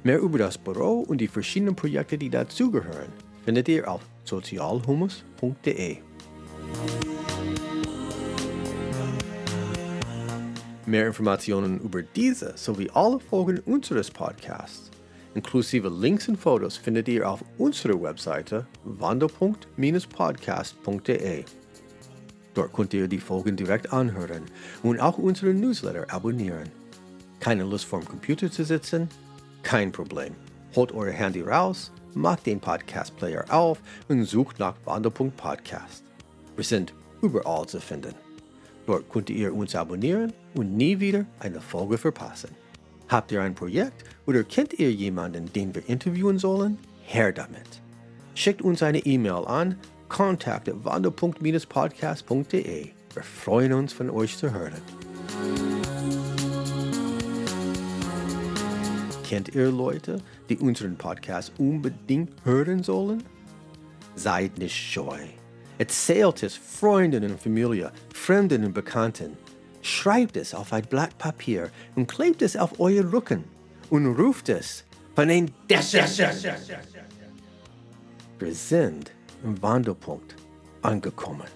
Mehr über das Büro und die verschiedenen Projekte, die dazugehören, findet ihr auf sozialhumus.de. Mehr Informationen über diese sowie alle Folgen unseres Podcasts, inklusive Links und Fotos, findet ihr auf unserer Webseite wandelpunkt-podcast.de. Dort könnt ihr die Folgen direkt anhören und auch unseren Newsletter abonnieren. Keine Lust vorm Computer zu sitzen? Kein Problem. Holt euer Handy raus, macht den Podcast-Player auf und sucht nach Wandelpunkt Podcast. Wir sind überall zu finden. Dort könnt ihr uns abonnieren und nie wieder eine Folge verpassen. Habt ihr ein Projekt oder kennt ihr jemanden, den wir interviewen sollen? Her damit. Schickt uns eine E-Mail an kontakt.wandelpunkt-podcast.de. Wir freuen uns, von euch zu hören. Kennt ihr Leute, die unseren Podcast unbedingt hören sollen? Seid nicht scheu. Erzählt es Freunden und Familie, Fremden und Bekannten. Schreibt es auf ein Blatt Papier und klebt es auf euer Rücken und ruft es von den Dächern. Wir sind im Wandelpunkt angekommen.